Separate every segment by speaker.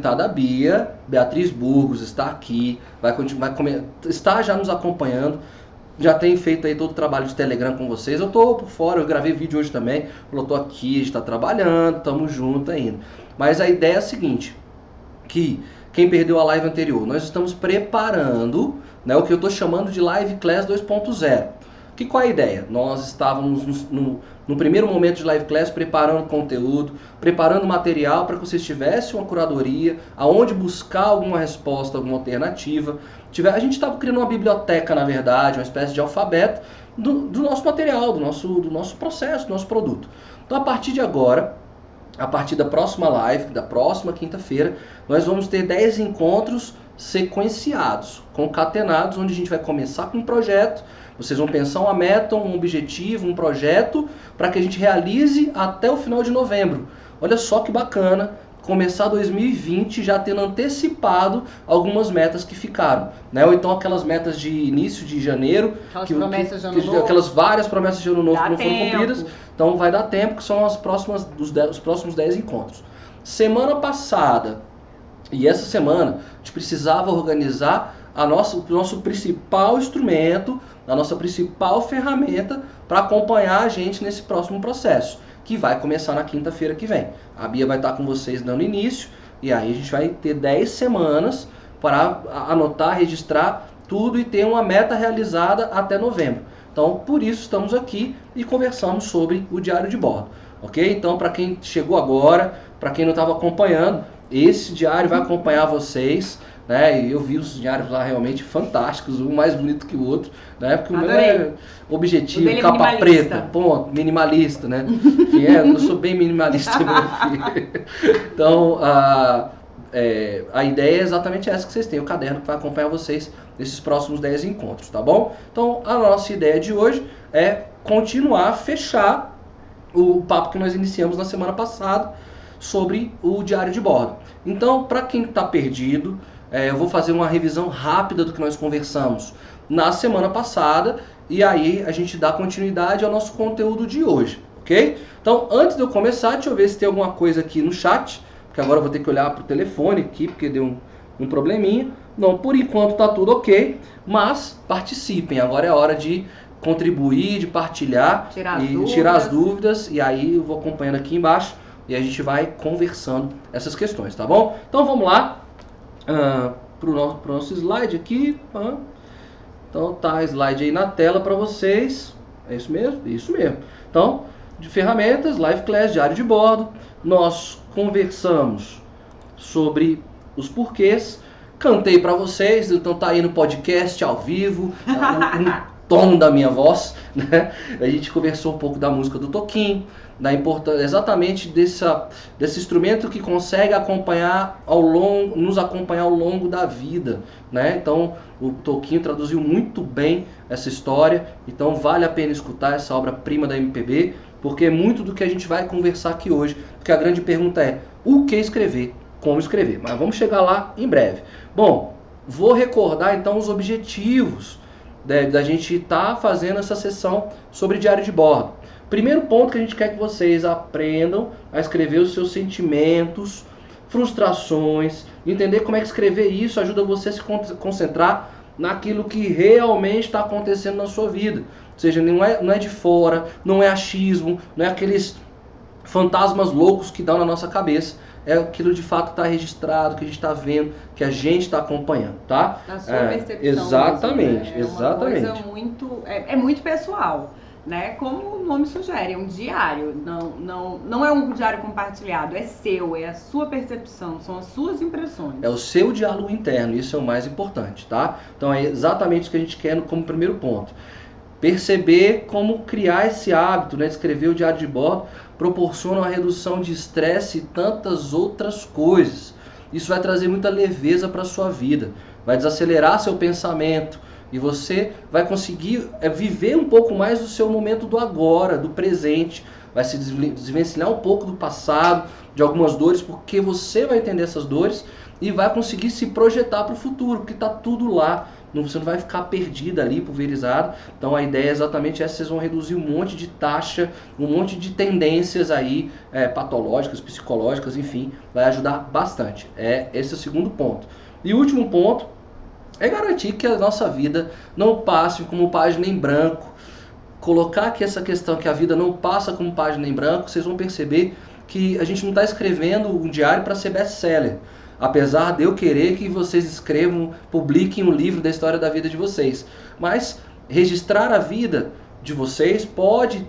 Speaker 1: apresentada a Bia, Beatriz Burgos está aqui, vai continuar, está já nos acompanhando, já tem feito aí todo o trabalho de Telegram com vocês. Eu tô por fora, eu gravei vídeo hoje também, eu tô aqui, a gente tá trabalhando, estamos juntos ainda. Mas a ideia é a seguinte, que quem perdeu a live anterior, nós estamos preparando né, o que eu estou chamando de Live Class 2.0. Que qual é a ideia? Nós estávamos no, no, no, primeiro momento de live class preparando conteúdo, preparando material para que vocês tivessem uma curadoria, aonde buscar alguma resposta, alguma alternativa. Tiver, a gente estava criando uma biblioteca, na verdade, uma espécie de alfabeto do, do nosso material, do nosso, do nosso processo, do nosso produto. Então, a partir de agora, a partir da próxima live, da próxima quinta-feira, nós vamos ter 10 encontros sequenciados, concatenados, onde a gente vai começar com um projeto, vocês vão pensar uma meta, um objetivo, um projeto, para que a gente realize até o final de novembro. Olha só que bacana começar 2020 já tendo antecipado algumas metas que ficaram, né? Ou então aquelas metas de início de janeiro,
Speaker 2: aquelas
Speaker 1: que,
Speaker 2: promessas de ano
Speaker 1: que,
Speaker 2: novo.
Speaker 1: aquelas várias promessas de ano novo
Speaker 2: Dá
Speaker 1: que não foram
Speaker 2: tempo.
Speaker 1: cumpridas, então vai dar tempo, que são as próximas dos dez, os próximos 10 encontros. Semana passada e essa semana a gente precisava organizar a nossa, o nosso principal instrumento, a nossa principal ferramenta para acompanhar a gente nesse próximo processo, que vai começar na quinta-feira que vem. A Bia vai estar com vocês dando início e aí a gente vai ter 10 semanas para anotar, registrar tudo e ter uma meta realizada até novembro. Então, por isso estamos aqui e conversamos sobre o diário de bordo, ok? Então, para quem chegou agora, para quem não estava acompanhando, esse diário vai acompanhar vocês, né? E eu vi os diários lá realmente fantásticos, um mais bonito que o outro, né? Porque o meu
Speaker 2: Adorei.
Speaker 1: é objetivo,
Speaker 2: é
Speaker 1: capa preta, ponto, minimalista, né? Enfim, é, eu sou bem minimalista. Então, a, é, a ideia é exatamente essa que vocês têm, o caderno que vai acompanhar vocês nesses próximos 10 encontros, tá bom? Então, a nossa ideia de hoje é continuar, fechar o papo que nós iniciamos na semana passada sobre o diário de bordo. Então, para quem está perdido, é, eu vou fazer uma revisão rápida do que nós conversamos na semana passada e aí a gente dá continuidade ao nosso conteúdo de hoje, ok? Então, antes de eu começar, deixa eu ver se tem alguma coisa aqui no chat, porque agora eu vou ter que olhar para o telefone aqui, porque deu um, um probleminha. Não, por enquanto tá tudo ok, mas participem. Agora é hora de contribuir, de partilhar
Speaker 2: Tirar
Speaker 1: e
Speaker 2: dúvidas.
Speaker 1: tirar as dúvidas. E aí eu vou acompanhando aqui embaixo e a gente vai conversando essas questões, tá bom? Então vamos lá ah, pro nosso, pro nosso slide aqui. ah. Então tá slide aí na tela para vocês. É isso mesmo? Isso mesmo. Então, de ferramentas, Live Class, diário de bordo. Nós conversamos sobre os porquês. Cantei para vocês, então tá aí no podcast ao vivo, um, um tom da minha voz, né? A gente conversou um pouco da música do Toquinho, da importância exatamente dessa, desse instrumento que consegue acompanhar ao longo, nos acompanhar ao longo da vida, né? Então o Toquinho traduziu muito bem essa história, então vale a pena escutar essa obra-prima da MPB, porque é muito do que a gente vai conversar aqui hoje, porque a grande pergunta é o que escrever, como escrever, mas vamos chegar lá em breve. Bom, vou recordar então os objetivos da, da gente estar fazendo essa sessão sobre diário de bordo. Primeiro ponto que a gente quer que vocês aprendam a escrever os seus sentimentos, frustrações, entender como é que escrever isso ajuda você a se con- concentrar naquilo que realmente está acontecendo na sua vida. Ou seja, não é, não é de fora, não é achismo, não é aqueles fantasmas loucos que dão na nossa cabeça. É aquilo de fato que está registrado, que a gente está vendo, que a gente está acompanhando, tá?
Speaker 2: Na sua
Speaker 1: É,
Speaker 2: percepção.
Speaker 1: exatamente,
Speaker 2: mesmo, né?
Speaker 1: exatamente.
Speaker 2: É uma coisa muito. É, é muito pessoal. Né? Como o nome sugere, é um diário. Não, não, não é um diário compartilhado, é seu, é a sua percepção, são as suas impressões.
Speaker 1: É o seu diálogo interno, isso é o mais importante, tá? Então é exatamente isso que a gente quer como primeiro ponto. Perceber como criar esse hábito, né? Escrever o diário de bordo proporciona uma redução de estresse e tantas outras coisas. Isso vai trazer muita leveza para sua vida, vai desacelerar seu pensamento e você vai conseguir é, viver um pouco mais do seu momento do agora, do presente, vai se desvencilhar um pouco do passado, de algumas dores, porque você vai entender essas dores e vai conseguir se projetar para o futuro, porque está tudo lá. Você não vai ficar perdido ali, pulverizado. Então a ideia é exatamente essa: vocês vão reduzir um monte de taxa, um monte de tendências aí é, patológicas, psicológicas, enfim, vai ajudar bastante. É esse é o segundo ponto. E o último ponto é garantir que a nossa vida não passe como página em branco. Colocar aqui essa questão que a vida não passa como página em branco, vocês vão perceber que a gente não está escrevendo um diário para ser best-seller. Apesar de eu querer que vocês escrevam, publiquem um livro da história da vida de vocês. Mas registrar a vida de vocês pode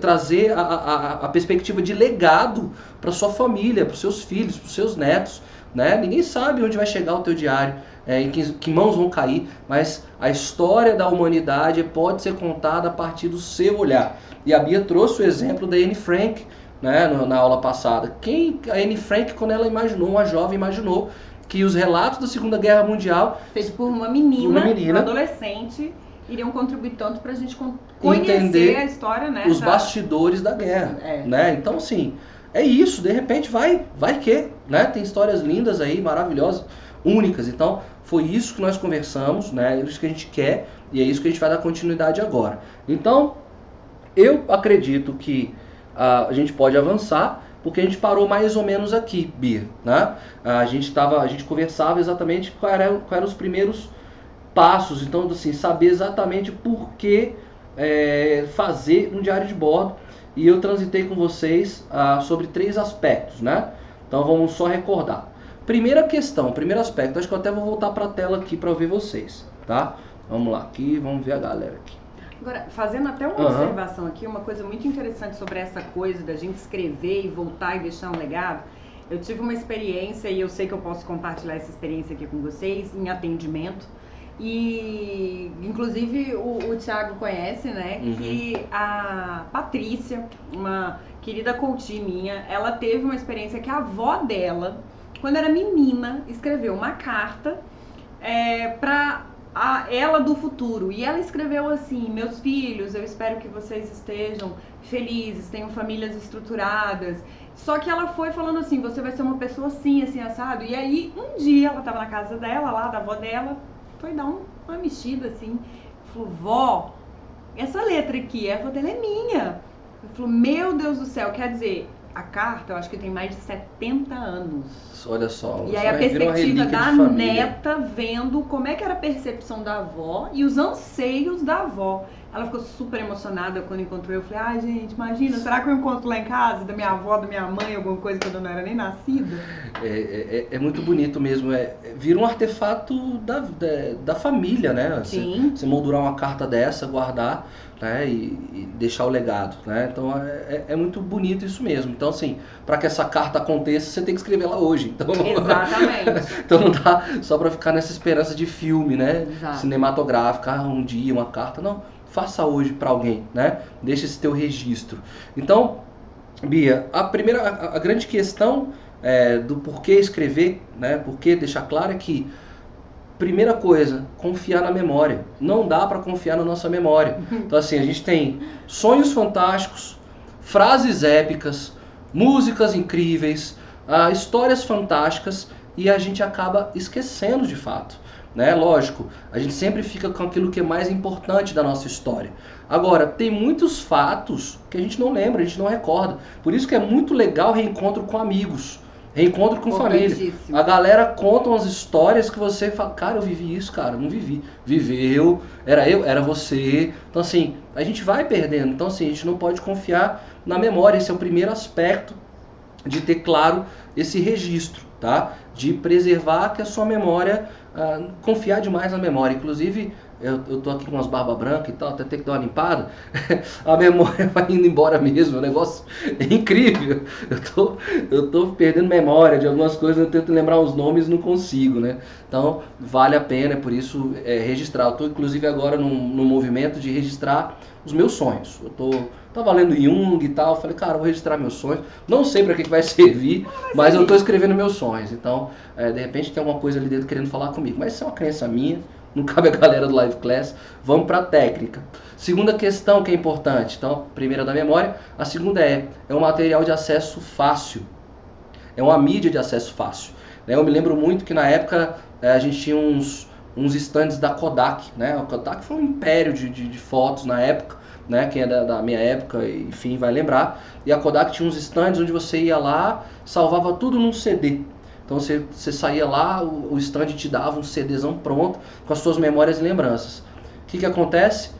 Speaker 1: trazer a, a, a perspectiva de legado para sua família, para seus filhos, para seus netos. Né? Ninguém sabe onde vai chegar o teu diário, é, em que, que, mãos vão cair, mas a história da humanidade pode ser contada a partir do seu olhar. E a Bia trouxe o exemplo da Anne Frank né, na aula passada. Quem a Anne Frank, quando ela imaginou, uma jovem imaginou que os relatos da Segunda Guerra Mundial,
Speaker 2: feito por uma menina, uma menina, adolescente, iriam contribuir tanto para a gente conhecer entender a história, né?
Speaker 1: Os bastidores da guerra, é. né? Então, assim, é isso. De repente, vai, vai que, né? Tem histórias lindas aí, maravilhosas, únicas. Então, foi isso que nós conversamos, né? É isso que a gente quer e é isso que a gente vai dar continuidade agora. Então, eu acredito que a gente pode avançar, porque a gente parou mais ou menos aqui, Bia. Né? A gente tava, a gente conversava exatamente quais eram, qual eram os primeiros passos, então assim, saber exatamente por que é, fazer um diário de bordo. E eu transitei com vocês ah, sobre três aspectos, né? Então vamos só recordar. Primeira questão, primeiro aspecto, acho que eu até vou voltar para a tela aqui para ver vocês, tá? Vamos lá, aqui, vamos ver a galera aqui.
Speaker 2: Agora, fazendo até uma uhum. observação aqui, uma coisa muito interessante sobre essa coisa da gente escrever e voltar e deixar um legado. Eu tive uma experiência e eu sei que eu posso compartilhar essa experiência aqui com vocês em atendimento. E inclusive o, o Thiago conhece, né? Uhum. Que a Patrícia, uma querida coach minha, ela teve uma experiência que a avó dela, quando era menina, escreveu uma carta é, para ela do futuro. E ela escreveu assim: Meus filhos, eu espero que vocês estejam felizes, tenham famílias estruturadas. Só que ela foi falando assim: Você vai ser uma pessoa assim, assim, assado. E aí, um dia, ela tava na casa dela, lá da avó dela, foi dar um, uma mexida assim. Falou: Vó, essa letra aqui, a avó dela é minha. Ela falou: Meu Deus do céu, quer dizer, a carta, eu acho que tem mais de 70 anos.
Speaker 1: Olha só.
Speaker 2: E aí a perspectiva da neta vendo como é que era a percepção da avó e os anseios da avó. Ela ficou super emocionada quando encontrou eu. falei, ai gente, imagina, será que eu encontro lá em casa da minha avó, da minha mãe, alguma coisa quando eu não era nem nascida?
Speaker 1: É, é, é, é muito bonito mesmo. É, vira um artefato da, da, da família, né? Sim. Você, você moldurar uma carta dessa, guardar né, e, e, deixar o legado, né? Então é, é, é, muito bonito isso mesmo. Então assim, para que essa carta aconteça, você tem que escrever ela hoje. Então,
Speaker 2: Exatamente.
Speaker 1: então não dá só para ficar nessa esperança de filme, né? Exato. Cinematográfica, ah, um dia uma carta, não. Faça hoje para alguém, né? Deixa esse teu registro. Então, Bia, a primeira, a, a grande questão é, do porquê escrever, né? Porquê deixar claro é que Primeira coisa, confiar na memória. Não dá para confiar na nossa memória. Então assim, a gente tem sonhos fantásticos, frases épicas, músicas incríveis, uh, histórias fantásticas e a gente acaba esquecendo de fato. Né? Lógico, a gente sempre fica com aquilo que é mais importante da nossa história. Agora, tem muitos fatos que a gente não lembra, a gente não recorda. Por isso que é muito legal o reencontro com amigos. Reencontro com família. A galera conta umas histórias que você fala, cara, eu vivi isso, cara, não vivi. Viveu, era eu, era você. Então, assim, a gente vai perdendo. Então, assim, a gente não pode confiar na memória. Esse é o primeiro aspecto de ter claro esse registro, tá? De preservar que a sua memória, uh, confiar demais na memória. Inclusive, eu, eu tô aqui com umas barbas brancas e tal, até ter que dar uma limpada, a memória vai indo embora mesmo, o negócio é incrível. Eu tô, eu tô perdendo memória de algumas coisas, eu tento lembrar os nomes não consigo, né? Então, vale a pena, é por isso, é, registrar. Eu tô, inclusive, agora num movimento de registrar os meus sonhos. Eu tô, tava lendo Jung e tal, falei, cara, vou registrar meus sonhos. Não sei para que, que vai servir, mas eu tô escrevendo meus sonhos. Então, é, de repente tem alguma coisa ali dentro querendo falar comigo. Mas isso é uma crença minha, não cabe a galera do Live Class. Vamos para a técnica. Segunda questão que é importante. Então, primeira da memória. A segunda é, é um material de acesso fácil. É uma mídia de acesso fácil. Né? Eu me lembro muito que na época eh, a gente tinha uns, uns stands da Kodak. Né? A Kodak foi um império de, de, de fotos na época. Né? Quem é da, da, minha época, enfim, vai lembrar. E a Kodak tinha uns stands onde você ia lá, salvava tudo num CD. Então você, você saía lá, o, o stand te dava um CDzão pronto com as suas memórias e lembranças. O que, que acontece?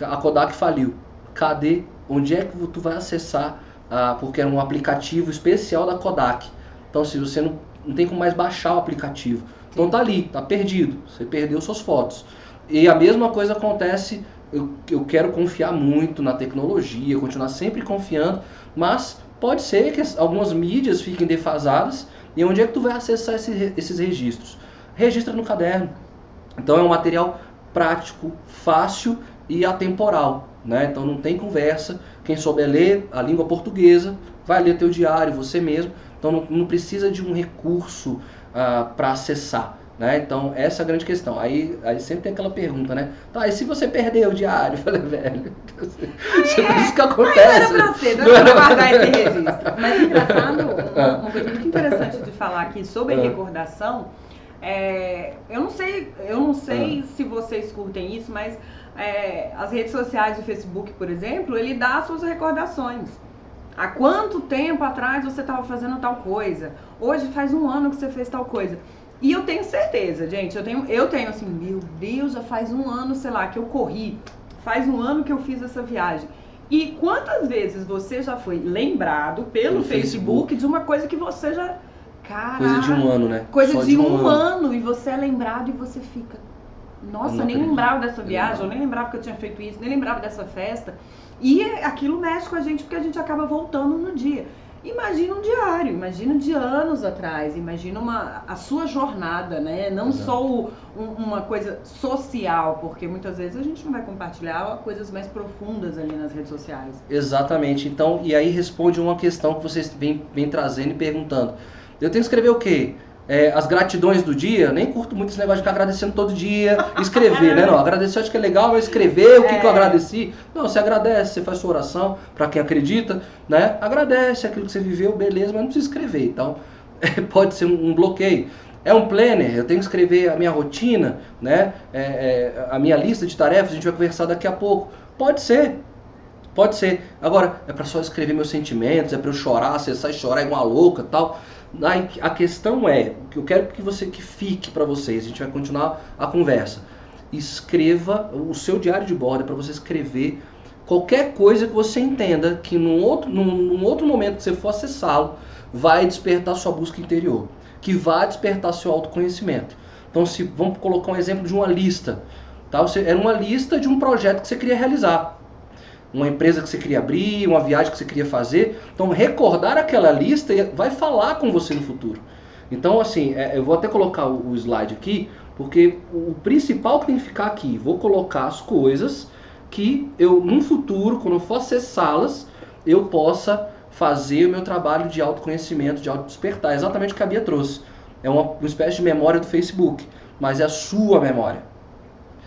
Speaker 1: A Kodak faliu. Cadê? Onde é que tu vai acessar? Ah, porque era um aplicativo especial da Kodak. Então se você não, não tem como mais baixar o aplicativo. Então tá ali, tá perdido. Você perdeu suas fotos. E a mesma coisa acontece eu, eu quero confiar muito na tecnologia, continuar sempre confiando, mas pode ser que algumas mídias fiquem defasadas e onde é que tu vai acessar esse, esses registros? Registra no caderno. Então é um material prático, fácil e atemporal. Né? Então não tem conversa. Quem souber ler a língua portuguesa vai ler teu diário, você mesmo. Então não, não precisa de um recurso ah, para acessar. Né? Então, essa é a grande questão. Aí, aí sempre tem aquela pergunta, né? Tá, e se você perder o diário? Eu falei, velho, isso é isso que acontece.
Speaker 2: Não era pra ser, não era pra guardar esse registro. Mas engraçado, uma, uma coisa muito interessante de falar aqui sobre ah. recordação, é, eu não sei, eu não sei ah. se vocês curtem isso, mas é, as redes sociais, o Facebook, por exemplo, ele dá suas recordações. Há quanto tempo atrás você estava fazendo tal coisa? Hoje faz um ano que você fez tal coisa. E eu tenho certeza, gente, eu tenho, eu tenho assim, meu Deus, já faz um ano, sei lá, que eu corri. Faz um ano que eu fiz essa viagem. E quantas vezes você já foi lembrado pelo Facebook, Facebook, de uma coisa que você já.
Speaker 1: Caraca, coisa de um ano, né?
Speaker 2: Coisa de, de, um, um ano. ano. e você é lembrado e você fica. Nossa, nem acredito. lembrava dessa viagem, eu nem lembrava que eu tinha feito isso, nem lembrava dessa festa. E aquilo mexe com a gente porque a gente acaba voltando no dia. Imagina um diário, imagina de anos atrás, imagina uma, a sua jornada, né? Não Exato. só o, um, uma coisa social, porque muitas vezes a gente não vai compartilhar coisas mais profundas ali nas redes sociais.
Speaker 1: Exatamente. Então, e aí responde uma questão que vocês vêm, vêm trazendo e perguntando. Eu tenho que escrever o quê? É, as gratidões do dia, nem curto muito esse negócio de ficar agradecendo todo dia, escrever, né? Não, agradecer acho que é legal, mas escrever o que, é. que eu é. agradeci. Não, você agradece, você faz sua oração, para quem acredita, né? Agradece aquilo que você viveu, beleza, mas não precisa escrever. Então, pode ser um, um bloqueio. É um planner, eu tenho que escrever a minha rotina, né? É, é, a minha lista de tarefas, a gente vai conversar daqui a pouco. Pode ser, pode ser. Agora, é para só escrever meus sentimentos, é para eu chorar, acessar e chorar igual uma louca tal. A questão é, que eu quero que você que fique para vocês, a gente vai continuar a conversa. Escreva o seu diário de bordo para você escrever qualquer coisa que você entenda que num outro, num, num outro momento que você for acessá-lo, vai despertar sua busca interior, que vai despertar seu autoconhecimento. Então, se vamos colocar um exemplo de uma lista, tá? Você, era uma lista de um projeto que você queria realizar uma empresa que você queria abrir, uma viagem que você queria fazer. Então, recordar aquela lista vai falar com você no futuro. Então, assim, é, eu vou até colocar o, slide aqui, porque o principal que tem que ficar aqui, vou colocar as coisas que eu, no futuro, quando eu for acessá-las, eu possa fazer o meu trabalho de autoconhecimento, de auto-despertar. Exatamente o que a Bia trouxe. É uma, uma espécie de memória do Facebook, mas é a sua memória.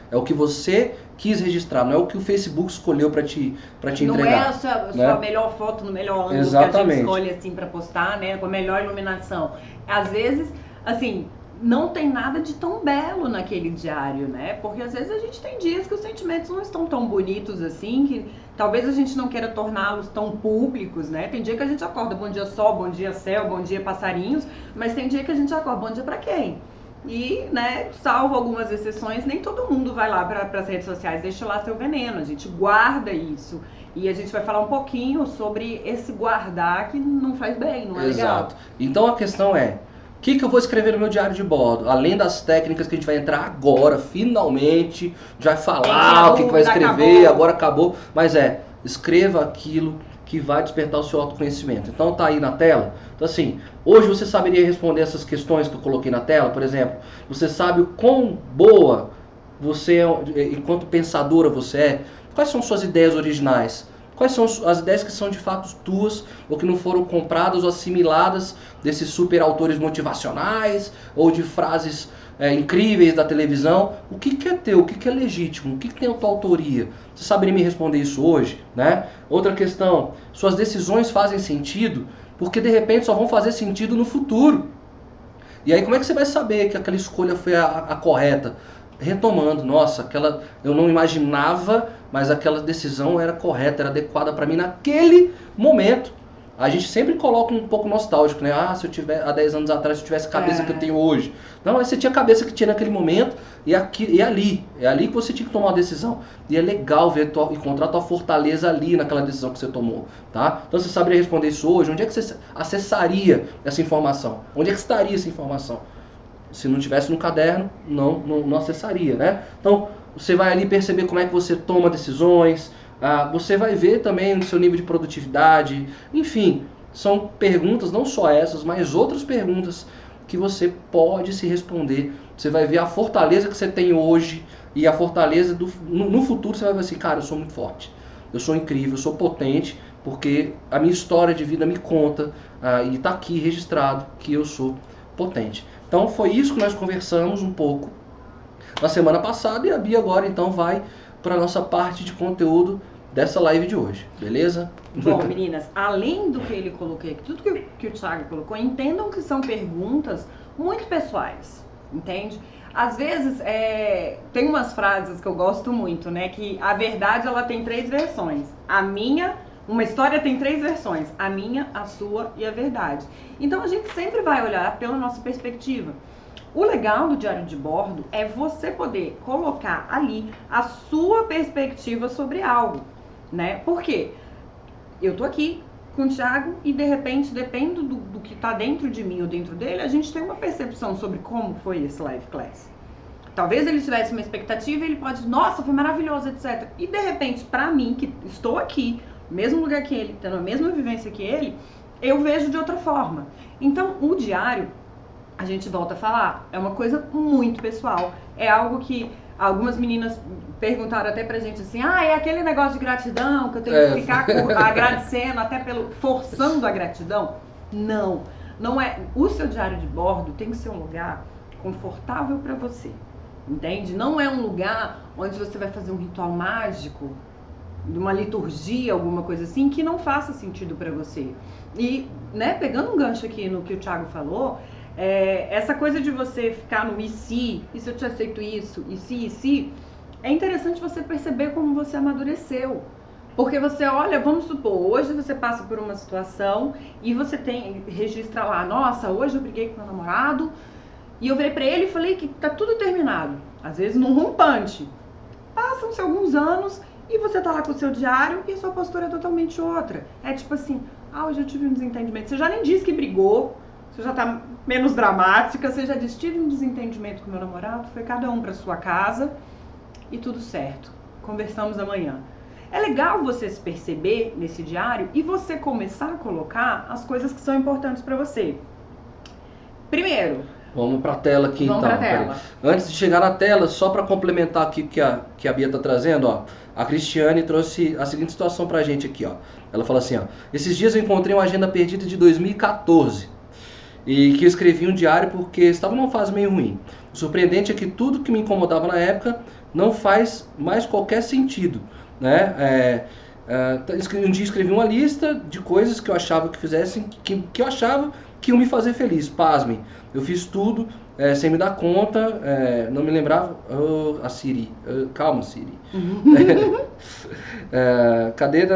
Speaker 1: É o que você quis registrar, não é o que o Facebook escolheu para te, pra te entregar. Não
Speaker 2: é a sua, a sua né? melhor foto no melhor ângulo Exatamente. que a gente escolhe assim para postar, né? Com a melhor iluminação. Às vezes, assim, não tem nada de tão belo naquele diário, né? Porque às vezes a gente tem dias que os sentimentos não estão tão bonitos assim, que talvez a gente não queira torná-los tão públicos, né? Tem dia que a gente acorda, bom dia sol, bom dia céu, bom dia passarinhos, mas tem dia que a gente acorda, bom dia para quem? E, né, salvo algumas exceções, nem todo mundo vai lá para as redes sociais, deixa lá seu veneno, a gente guarda isso. E a gente vai falar um pouquinho sobre esse guardar que não faz bem, não é Exato. legal.
Speaker 1: Então a questão é, o que, que eu vou escrever no meu diário de bordo? Além das técnicas que a gente vai entrar agora, finalmente, já vai falar o que, que vai escrever, acabou. agora acabou. Mas é, escreva aquilo que vai despertar o seu autoconhecimento. Então tá aí na tela. Então assim, hoje você saberia responder essas questões que eu coloquei na tela, por exemplo, você sabe o quão boa você é, enquanto pensadora você é, quais são suas ideias originais, quais são as ideias que são de fato tuas, ou que não foram compradas ou assimiladas desses super autores motivacionais, ou de frases é, incríveis da televisão. O que, que é teu? O que, que é legítimo? O que, que tem a tua autoria? Você saberia me responder isso hoje? Né? Outra questão, suas decisões fazem sentido? Porque de repente só vão fazer sentido no futuro. E aí como é que você vai saber que aquela escolha foi a, a correta? Retomando, nossa, aquela eu não imaginava, mas aquela decisão era correta, era adequada para mim naquele momento. A gente sempre coloca um pouco nostálgico, né? Ah, se eu tiver há 10 anos atrás, se eu tivesse a cabeça é. que eu tenho hoje. Não, mas você tinha a cabeça que tinha naquele momento e, aqui, e ali. É ali que você tinha que tomar uma decisão. E é legal ver tua, encontrar tua fortaleza ali naquela decisão que você tomou, tá? Então você saberia responder isso hoje? Onde é que você acessaria essa informação? Onde é que estaria essa informação? Se não tivesse no caderno, não, não, não acessaria, né? Então, você vai ali perceber como é que você toma decisões, ah, você vai ver também o seu nível de produtividade, enfim, são perguntas, não só essas, mas outras perguntas que você pode se responder. Você vai ver a fortaleza que você tem hoje e a fortaleza do, no, no futuro você vai ver assim, cara, eu sou muito forte, eu sou incrível, eu sou potente, porque a minha história de vida me conta ah, e está aqui registrado que eu sou potente. Então foi isso que nós conversamos um pouco na semana passada e a Bia agora então vai para a nossa parte de conteúdo dessa live de hoje, beleza?
Speaker 2: Bom, meninas, além do que ele colocou aqui, tudo que, que o Thiago colocou, entendam que são perguntas muito pessoais, entende? Às vezes, é, tem umas frases que eu gosto muito, né? Que a verdade, ela tem três versões. A minha, uma história tem três versões. A minha, a sua e a verdade. Então, a gente sempre vai olhar pela nossa perspectiva. O legal do diário de bordo é você poder colocar ali a sua perspectiva sobre algo né? Por quê? Eu tô aqui com o Thiago e de repente, depende do, do que tá dentro de mim ou dentro dele, a gente tem uma percepção sobre como foi esse live class. Talvez ele tivesse uma expectativa e ele pode, nossa, foi maravilhoso, etc. E de repente, para mim, que estou aqui, mesmo lugar que ele, tendo a mesma vivência que ele, eu vejo de outra forma. Então, o diário, a gente volta a falar, é uma coisa muito pessoal. É algo que algumas meninas perguntaram até pra gente assim, ah, é aquele negócio de gratidão que eu tenho é. que ficar agradecendo, até pelo forçando a gratidão? Não, não é. O seu diário de bordo tem que ser um lugar confortável para você, entende? Não é um lugar onde você vai fazer um ritual mágico, de uma liturgia, alguma coisa assim, que não faça sentido para você. E, né, pegando um gancho aqui no que o Thiago falou, é, essa coisa de você ficar no e se, e se eu te aceito isso, e se, e se, é interessante você perceber como você amadureceu. Porque você olha, vamos supor, hoje você passa por uma situação e você tem registra lá, nossa, hoje eu briguei com meu namorado e eu virei para ele e falei que tá tudo terminado. Às vezes num rompante. Passam-se alguns anos e você tá lá com o seu diário e a sua postura é totalmente outra. É tipo assim, ah, hoje eu tive um desentendimento. Você já nem disse que brigou, você já tá menos dramática, você já disse, tive um desentendimento com meu namorado, foi cada um para sua casa e tudo certo. Conversamos amanhã. É legal você se perceber nesse diário e você começar a colocar as coisas que são importantes para você. Primeiro,
Speaker 1: Vamos para a tela aqui
Speaker 2: Vamos
Speaker 1: então.
Speaker 2: Tela.
Speaker 1: Antes de chegar na tela, só para complementar aqui que a, que a Bia está trazendo, ó, a Cristiane trouxe a seguinte situação para a gente aqui. Ó. Ela fala assim: ó, Esses dias eu encontrei uma agenda perdida de 2014 e que eu escrevi um diário porque estava numa fase meio ruim. O surpreendente é que tudo que me incomodava na época não faz mais qualquer sentido. Né? É, é, um dia escrevi uma lista de coisas que eu achava que fizessem, que, que eu achava que iam me fazer feliz. Pasmem, eu fiz tudo é, sem me dar conta, é, não me lembrava. Oh, a Siri, oh, calma, Siri. Uhum. É, cadê?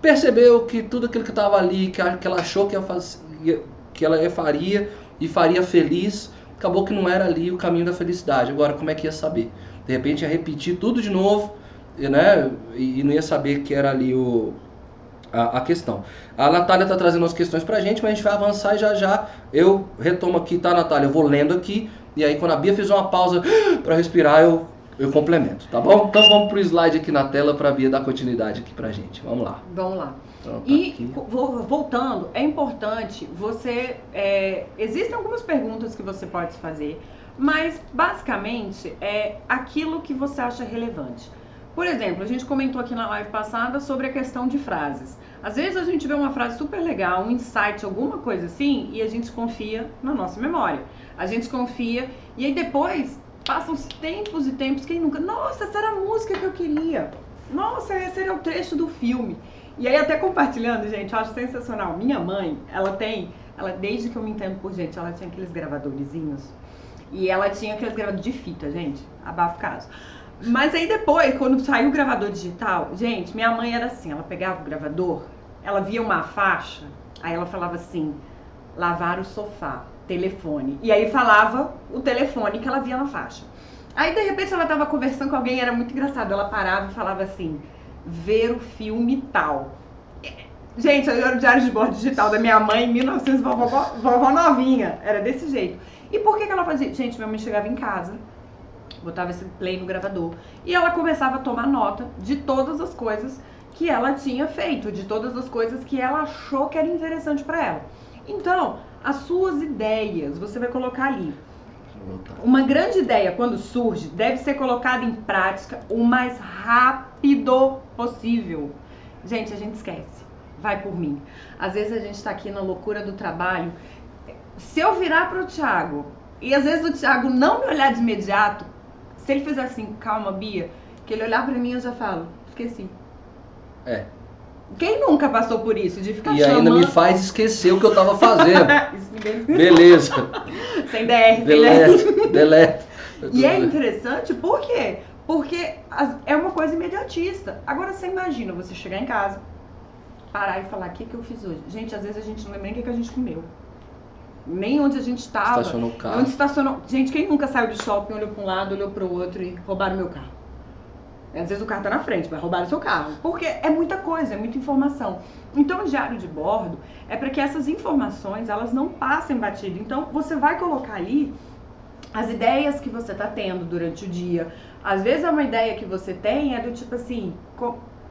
Speaker 1: Percebeu que tudo aquilo que estava ali, que, que ela achou que, ia fazer, que ela faria e faria feliz, acabou que não era ali o caminho da felicidade. Agora, como é que ia saber? De repente ia repetir tudo de novo, né? E não ia saber que era ali o, a, a questão. A Natália está trazendo as questões para a gente, mas a gente vai avançar e já já eu retomo aqui, tá, Natália? Eu vou lendo aqui, e aí quando a Bia fizer uma pausa para respirar, eu, eu complemento, tá bom? Então vamos para o slide aqui na tela para a Bia dar continuidade aqui para a gente. Vamos lá.
Speaker 2: Vamos lá. Então, tá e aqui. voltando, é importante você. É, existem algumas perguntas que você pode fazer, mas basicamente é aquilo que você acha relevante. Por exemplo, a gente comentou aqui na live passada sobre a questão de frases. Às vezes a gente vê uma frase super legal, um insight, alguma coisa assim, e a gente confia na nossa memória. A gente confia e aí depois passam os tempos e tempos, quem nunca. Nossa, essa era a música que eu queria. Nossa, esse era o trecho do filme. E aí até compartilhando, gente, eu acho sensacional. Minha mãe, ela tem, ela desde que eu me entendo por gente, ela tinha aqueles gravadorzinhos. E ela tinha aqueles gravadores de fita, gente, abafo caso. Mas aí depois, quando saiu o gravador digital, gente, minha mãe era assim, ela pegava o gravador, ela via uma faixa, aí ela falava assim, lavar o sofá, telefone. E aí falava o telefone que ela via na faixa. Aí de repente ela tava conversando com alguém, era muito engraçado, ela parava e falava assim, ver o filme tal. Gente, era o diário de bordo digital da minha mãe em 1900, vovó, vovó novinha, era desse jeito. E por que, que ela fazia? Gente, minha mãe chegava em casa, botava esse play no gravador e ela começava a tomar nota de todas as coisas que ela tinha feito, de todas as coisas que ela achou que era interessante para ela. Então, as suas ideias, você vai colocar ali. Uma grande ideia, quando surge, deve ser colocada em prática o mais rápido possível. Gente, a gente esquece. Vai por mim. Às vezes a gente está aqui na loucura do trabalho. Se eu virar para o Thiago e às vezes o Thiago não me olhar de imediato, se ele fizer assim, calma, Bia, que ele olhar para mim, eu já falo, esqueci.
Speaker 1: É.
Speaker 2: Quem nunca passou por isso? De ficar
Speaker 1: e
Speaker 2: chamando...
Speaker 1: ainda me faz esquecer o que eu tava fazendo. Beleza.
Speaker 2: Sem DR,
Speaker 1: delete, delete.
Speaker 2: E é interessante por quê? Porque é uma coisa imediatista. Agora você imagina você chegar em casa, parar e falar: o que, que eu fiz hoje? Gente, às vezes a gente não lembra nem o que, que a gente comeu. Nem onde a gente estava.
Speaker 1: Estacionou o carro.
Speaker 2: Onde estacionou. Gente, quem nunca saiu do shopping, olhou para um lado, olhou para o outro e roubaram meu carro? Às vezes o carro tá na frente, vai roubar o seu carro. Porque é muita coisa, é muita informação. Então, o diário de bordo é para que essas informações, elas não passem batido. Então, você vai colocar ali as ideias que você tá tendo durante o dia. Às vezes, é uma ideia que você tem é do tipo assim,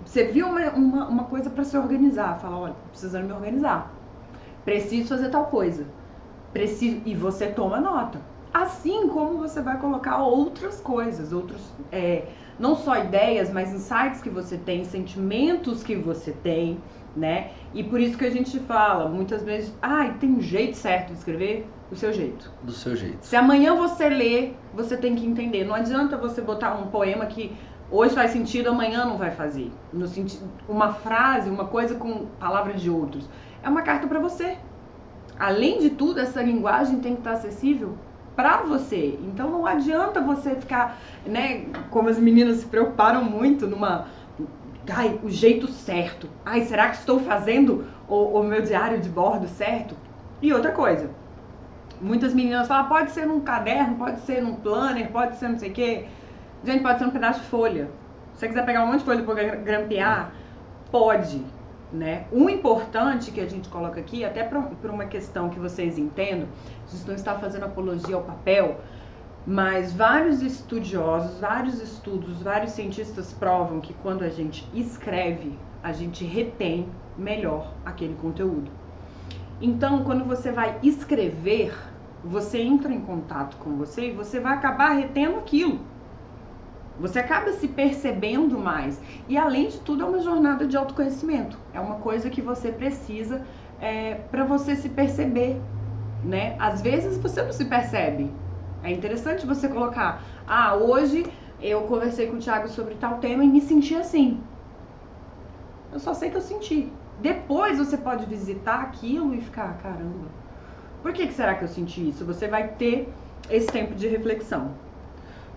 Speaker 2: você viu uma, uma, uma coisa para se organizar. Fala, olha, precisando me organizar. Preciso fazer tal coisa. Preciso, e você toma nota. Assim como você vai colocar outras coisas, outros... É, não só ideias, mas insights que você tem, sentimentos que você tem, né? E por isso que a gente fala muitas vezes, ah, tem um jeito certo de escrever, do seu jeito.
Speaker 1: Do seu jeito.
Speaker 2: Se amanhã você lê, você tem que entender. Não adianta você botar um poema que hoje faz sentido, amanhã não vai fazer. No sentido, uma frase, uma coisa com palavras de outros. É uma carta para você. Além de tudo, essa linguagem tem que estar acessível para você. Então não adianta você ficar, né, como as meninas se preocuparam muito numa ai, o jeito certo. Ai, será que estou fazendo o, o meu diário de bordo certo? E outra coisa, muitas meninas falam, pode ser num caderno, pode ser num planner, pode ser não sei o quê. Gente, pode ser um pedaço de folha. Se você quiser pegar um monte de folha para grampear, pode né? O importante que a gente coloca aqui, até para uma questão que vocês entendam, a gente não está fazendo apologia ao papel, mas vários estudiosos, vários estudos, vários cientistas provam que quando a gente escreve, a gente retém melhor aquele conteúdo. Então, quando você vai escrever, você entra em contato com você e você vai acabar retendo aquilo. Você acaba se percebendo mais. E além de tudo, é uma jornada de autoconhecimento. É uma coisa que você precisa é, para você se perceber. Né? Às vezes você não se percebe. É interessante você colocar: ah, hoje eu conversei com o Thiago sobre tal tema e me senti assim. Eu só sei que eu senti. Depois você pode visitar aquilo e ficar: caramba, por que, que será que eu senti isso? Você vai ter esse tempo de reflexão.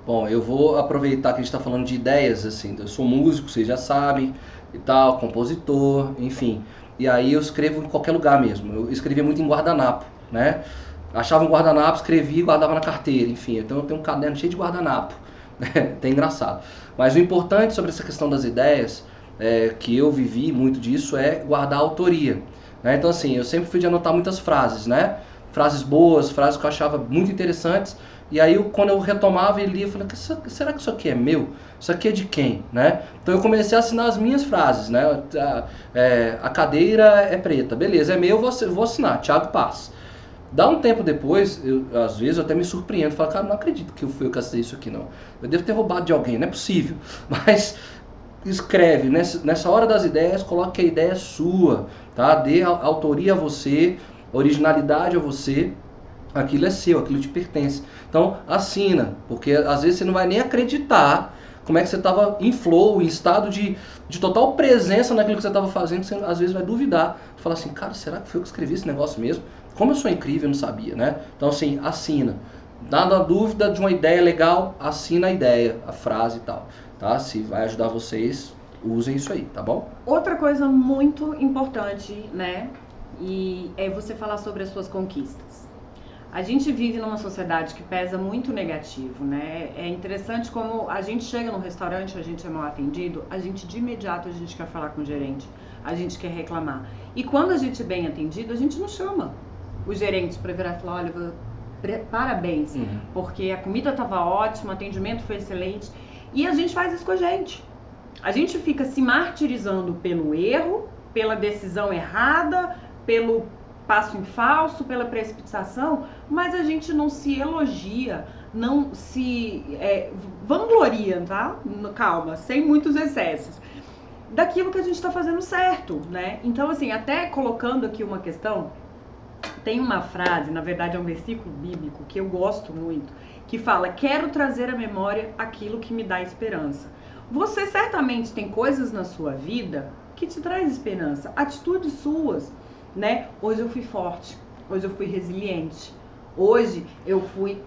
Speaker 1: Bom, eu vou aproveitar que a gente está falando de ideias, assim, eu sou músico, vocês já sabem, e tal, compositor, enfim. E aí eu escrevo em qualquer lugar mesmo. Eu escrevia muito em guardanapo, né? Achava um guardanapo, escrevia e guardava na carteira, enfim. Então eu tenho um caderno cheio de guardanapo? Até engraçado. Mas o importante sobre essa questão das ideias, é, que eu vivi muito disso, é guardar a autoria. Né? Então assim, eu sempre fui de anotar muitas frases, né? Frases boas, frases que eu achava muito interessantes, e aí, quando eu retomava e lia, eu falei, será que isso aqui é meu? Isso aqui é de quem? Né? Então eu comecei a assinar as minhas frases, né? A, é, a cadeira é preta, beleza, é meu, vou, vou assinar, Thiago Paz. Dá um tempo depois, eu, às vezes eu até me surpreendo, falo, cara, não acredito que eu fui eu que assinei isso aqui não. Eu devo ter roubado de alguém, não é possível. Mas escreve nessa, nessa hora das ideias, coloque que a ideia sua, tá? Dê autoria a você, originalidade a você. Aquilo é seu, aquilo te pertence. Então assina, porque às vezes você não vai nem acreditar como é que você estava em flow, em estado de, de total presença naquilo que você estava fazendo, você às vezes vai duvidar, falar assim, cara, será que foi eu que escrevi esse negócio mesmo? Como eu sou incrível, eu não sabia, né? Então assim, assina. Nada dúvida de uma ideia legal, assina a ideia, a frase e tal, tá? Se vai ajudar vocês, usem isso aí, tá bom?
Speaker 2: Outra coisa muito importante, né? E é você falar sobre as suas conquistas. A gente vive numa sociedade que pesa muito negativo, né? É interessante como a gente chega num restaurante, a gente é mal atendido, a gente de imediato a gente quer falar com o gerente, a gente quer reclamar. E quando a gente é bem atendido, a gente não chama o gerente para virar e falar, olha, parabéns, uhum. porque a comida estava ótima, o atendimento foi excelente. E a gente faz isso com a gente. A gente fica se martirizando pelo erro, pela decisão errada, pelo passo em falso, pela precipitação, mas a gente não se elogia, não se é, vangloria, tá? Calma, sem muitos excessos. Daquilo que a gente está fazendo certo, né? Então, assim, até colocando aqui uma questão, tem uma frase, na verdade é um versículo bíblico que eu gosto muito, que fala: Quero trazer à memória aquilo que me dá esperança. Você certamente tem coisas na sua vida que te traz esperança, atitudes suas né? Hoje eu fui forte, hoje eu fui resiliente, hoje eu fui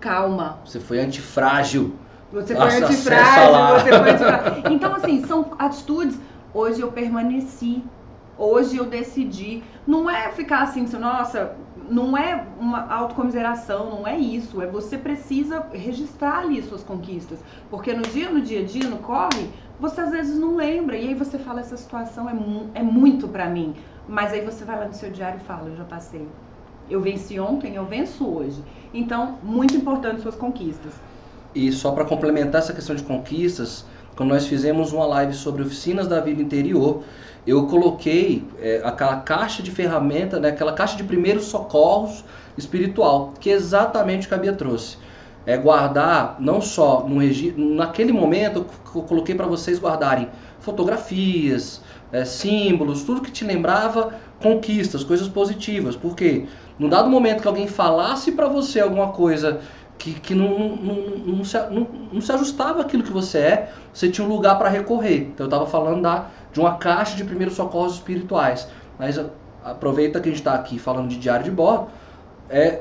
Speaker 2: calma.
Speaker 1: Você foi antifrágil.
Speaker 2: Você foi Nossa, antifrágil, você foi antifrágil. Então, assim, são atitudes. Hoje eu permaneci, hoje eu decidi. Não é ficar assim, nossa, não é uma autocomiseração, não é isso. É você precisa registrar ali suas conquistas. Porque no dia, no dia a dia, no corre, você às vezes não lembra. E aí você fala, essa situação é, mu é muito para mim. Mas aí você vai lá no seu diário e fala, eu já passei. Eu venci ontem, eu venço hoje. Então, muito importante suas conquistas.
Speaker 1: E só para complementar essa questão de conquistas, quando nós fizemos uma live sobre oficinas da vida interior, eu coloquei é, aquela caixa de ferramenta, né, aquela caixa de primeiros socorros espiritual, que é exatamente o que a Bia trouxe. É guardar não só no registro, naquele momento eu coloquei para vocês guardarem fotografias, é, símbolos, tudo que te lembrava conquistas, coisas positivas. Porque num dado momento que alguém falasse para você alguma coisa que, que não, não, não, se, não, não se ajustava aquilo que você é, você tinha um lugar para recorrer. Então eu estava falando da, de uma caixa de primeiros socorros espirituais. Mas aproveita que a gente está aqui falando de diário de bordo, é,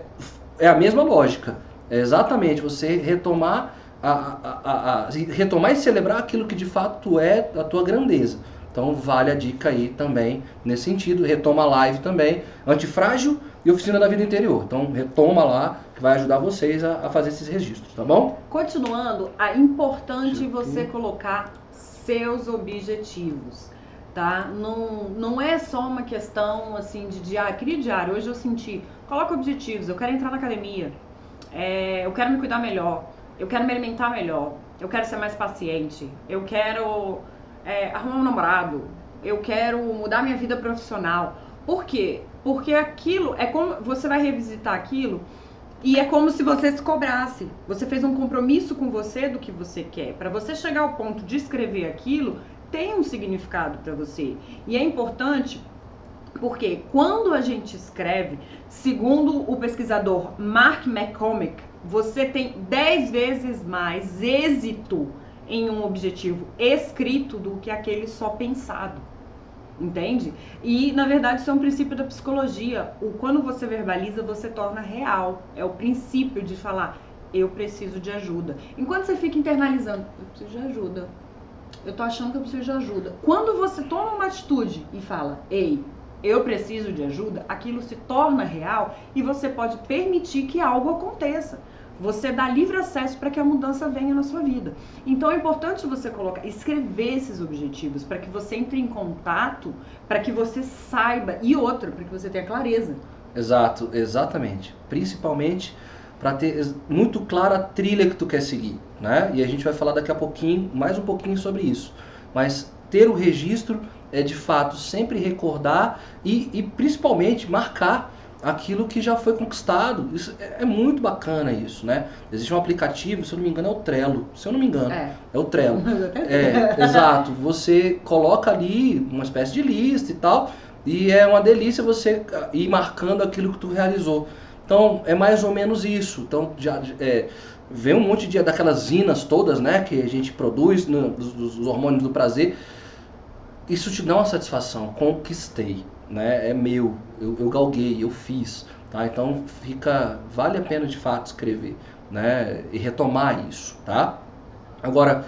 Speaker 1: é a mesma lógica. É exatamente você retomar, a, a, a, a, retomar e celebrar aquilo que de fato é a tua grandeza. Então vale a dica aí também nesse sentido. Retoma a live também, antifrágil e oficina da vida interior. Então retoma lá que vai ajudar vocês a, a fazer esses registros, tá bom?
Speaker 2: Continuando, é importante você colocar seus objetivos. Tá? Não, não é só uma questão assim de diário, queria diário, hoje eu senti, coloca objetivos, eu quero entrar na academia, é, eu quero me cuidar melhor, eu quero me alimentar melhor, eu quero ser mais paciente, eu quero é, arrumar um namorado, eu quero mudar minha vida profissional. Por quê? Porque aquilo é como você vai revisitar aquilo e é como se você se cobrasse. Você fez um compromisso com você do que você quer. Para você chegar ao ponto de escrever aquilo, tem um significado para você. E é importante porque quando a gente escreve, segundo o pesquisador Mark McCormick, você tem 10 vezes mais êxito em um objetivo escrito do que aquele só pensado. Entende? E na verdade isso é um princípio da psicologia. O quando você verbaliza, você torna real. É o princípio de falar eu preciso de ajuda. Enquanto você fica internalizando, eu preciso de ajuda. Eu tô achando que eu preciso de ajuda. Quando você toma uma atitude e fala, ei, eu preciso de ajuda, aquilo se torna real e você pode permitir que algo aconteça. Você dá livre acesso para que a mudança venha na sua vida. Então é importante você colocar, escrever esses objetivos para que você entre em contato, para que você saiba e outra, para que você tenha clareza.
Speaker 1: Exato, exatamente. Principalmente para ter muito clara a trilha que tu quer seguir, né? E a gente vai falar daqui a pouquinho, mais um pouquinho sobre isso. Mas ter o registro é de fato sempre recordar e, e principalmente marcar aquilo que já foi conquistado. Isso é, é, muito bacana isso, né? Existe um aplicativo, se eu não me engano, é o Trello. Se eu não me engano, é, é o Trello. é, exato. Você coloca ali uma espécie de lista e tal, e é uma delícia você ir marcando aquilo que tu realizou. Então é mais ou menos isso. Então já é, vem um monte de daquelas inas todas, né, que a gente produz no, dos, dos hormônios do prazer. Isso te dá uma satisfação. Conquistei né, é meu, eu, eu galguei, eu fiz, tá? Então fica, vale a pena de fato escrever, né, e retomar isso, tá? Agora,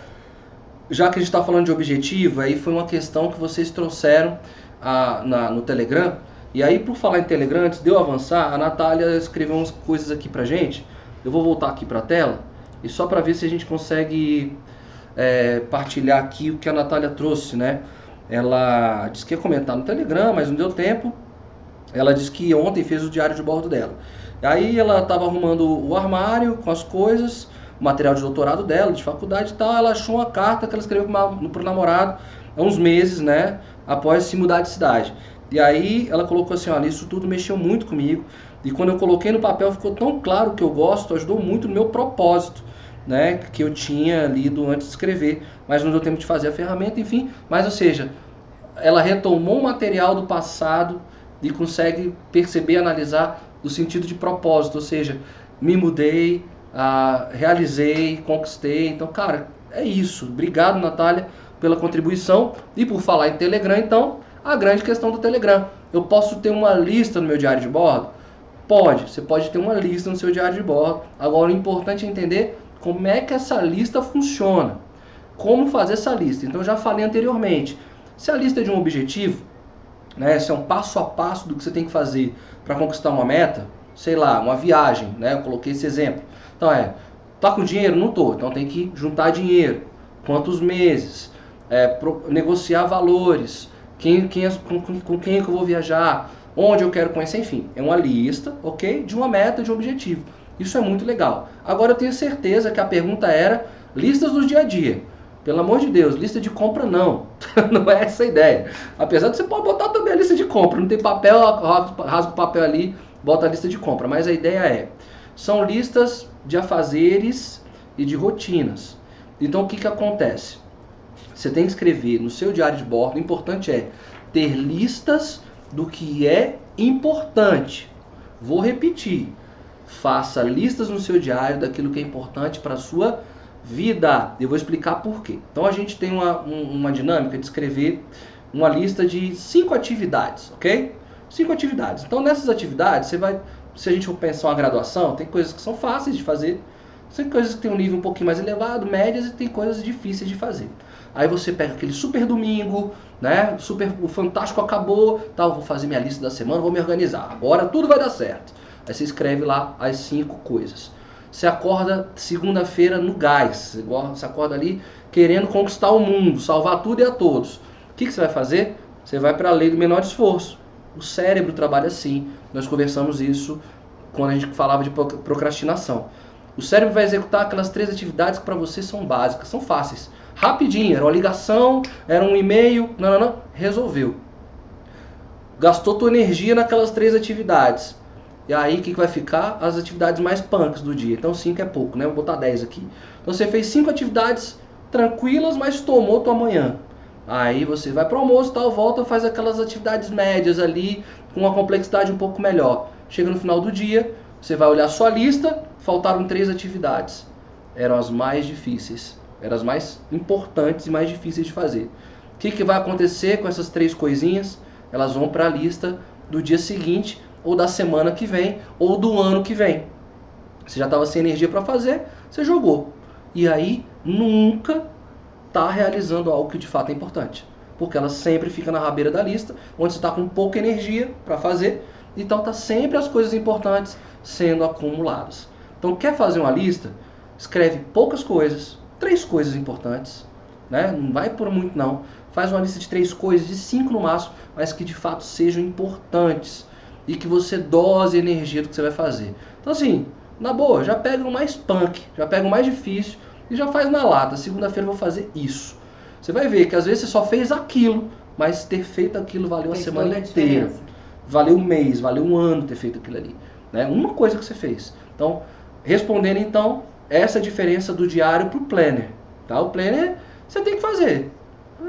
Speaker 1: já que a gente está falando de objetivo, aí foi uma questão que vocês trouxeram a, na, no Telegram, e aí por falar em Telegram, antes de eu avançar, a Natália escreveu umas coisas aqui pra gente, eu vou voltar aqui para a tela, e só para ver se a gente consegue é, partilhar aqui o que a Natália trouxe, né? Ela disse que ia comentar no Telegram, mas não deu tempo. Ela disse que ontem fez o diário de bordo dela. Aí ela estava arrumando o armário com as coisas, o material de doutorado dela, de faculdade e tal. Ela achou uma carta que ela escreveu para o namorado há uns meses, né? Após se mudar de cidade. E aí ela colocou assim: olha, isso tudo mexeu muito comigo. E quando eu coloquei no papel ficou tão claro que eu gosto, ajudou muito no meu propósito, né? Que eu tinha lido antes de escrever. Mas não deu tempo de fazer a ferramenta, enfim. Mas, ou seja, ela retomou o material do passado e consegue perceber, analisar o sentido de propósito, ou seja, me mudei, ah, realizei, conquistei. Então, cara, é isso. Obrigado, Natália, pela contribuição. E por falar em Telegram, então, a grande questão do Telegram. Eu posso ter uma lista no meu diário de bordo? Pode, você pode ter uma lista no seu diário de bordo. Agora, o importante é entender como é que essa lista funciona. Como fazer essa lista. Então, já falei anteriormente. Se a lista é de um objetivo, né, se é um passo a passo do que você tem que fazer para conquistar uma meta, sei lá, uma viagem, né, eu coloquei esse exemplo. Então é, tá com dinheiro? Não tô, então tem que juntar dinheiro. Quantos meses? É, pro, negociar valores. Quem, quem, com, com quem é que eu vou viajar? Onde eu quero conhecer? Enfim, é uma lista, ok? De uma meta, de um objetivo. Isso é muito legal. Agora eu tenho certeza que a pergunta era listas do dia a dia. Pelo amor de Deus, lista de compra não. não é essa a ideia. Apesar de você pode botar também a lista de compra. Não tem papel, rasga o papel ali, bota a lista de compra. Mas a ideia é, são listas de afazeres e de rotinas. Então o que, que acontece? Você tem que escrever no seu diário de bordo, o importante é ter listas do que é importante. Vou repetir. Faça listas no seu diário daquilo que é importante para a sua vida. Eu vou explicar por quê. Então a gente tem uma, uma dinâmica de escrever uma lista de cinco atividades, ok? Cinco atividades. Então nessas atividades você vai, se a gente for pensar uma graduação, tem coisas que são fáceis de fazer, tem coisas que tem um nível um pouquinho mais elevado, médias e tem coisas difíceis de fazer. Aí você pega aquele super domingo, né? Super, o fantástico acabou, tal, vou fazer minha lista da semana, vou me organizar. Agora tudo vai dar certo. Aí você escreve lá as cinco coisas. Você acorda segunda-feira no gás. Você acorda ali querendo conquistar o mundo, salvar tudo e a todos. O que, que você vai fazer? Você vai para a lei do menor esforço. O cérebro trabalha assim. Nós conversamos isso quando a gente falava de procrastinação. O cérebro vai executar aquelas três atividades que para você são básicas, são fáceis. Rapidinho, era uma ligação, era um e-mail, não, não, não, resolveu. Gastou tua energia naquelas três atividades. E aí o que, que vai ficar? As atividades mais punks do dia. Então 5 é pouco, né? Vou botar 10 aqui. Então você fez 5 atividades tranquilas, mas tomou tua manhã. Aí você vai para o almoço, tal, volta, faz aquelas atividades médias ali, com uma complexidade um pouco melhor. Chega no final do dia, você vai olhar sua lista, faltaram três atividades. Eram as mais difíceis, eram as mais importantes e mais difíceis de fazer. O que, que vai acontecer com essas três coisinhas? Elas vão para a lista do dia seguinte ou da semana que vem, ou do ano que vem. Você já estava sem energia para fazer, você jogou. E aí nunca está realizando algo que de fato é importante. Porque ela sempre fica na rabeira da lista, onde você está com pouca energia para fazer, então está sempre as coisas importantes sendo acumuladas. Então quer fazer uma lista? Escreve poucas coisas, três coisas importantes, né? Não vai por muito não. Faz uma lista de três coisas, de cinco no máximo, mas que de fato sejam importantes e que você dose a energia do que você vai fazer. Então assim, na boa, já pega o mais punk, já pega o mais difícil e já faz na lata. Segunda-feira eu vou fazer isso. Você vai ver que às vezes você só fez aquilo, mas ter feito aquilo valeu a semana inteira. valeu um mês, valeu um ano ter feito aquilo ali. Né? Uma coisa que você fez. Então, respondendo então, essa é a diferença do diário para o planner. Tá? O planner você tem que fazer.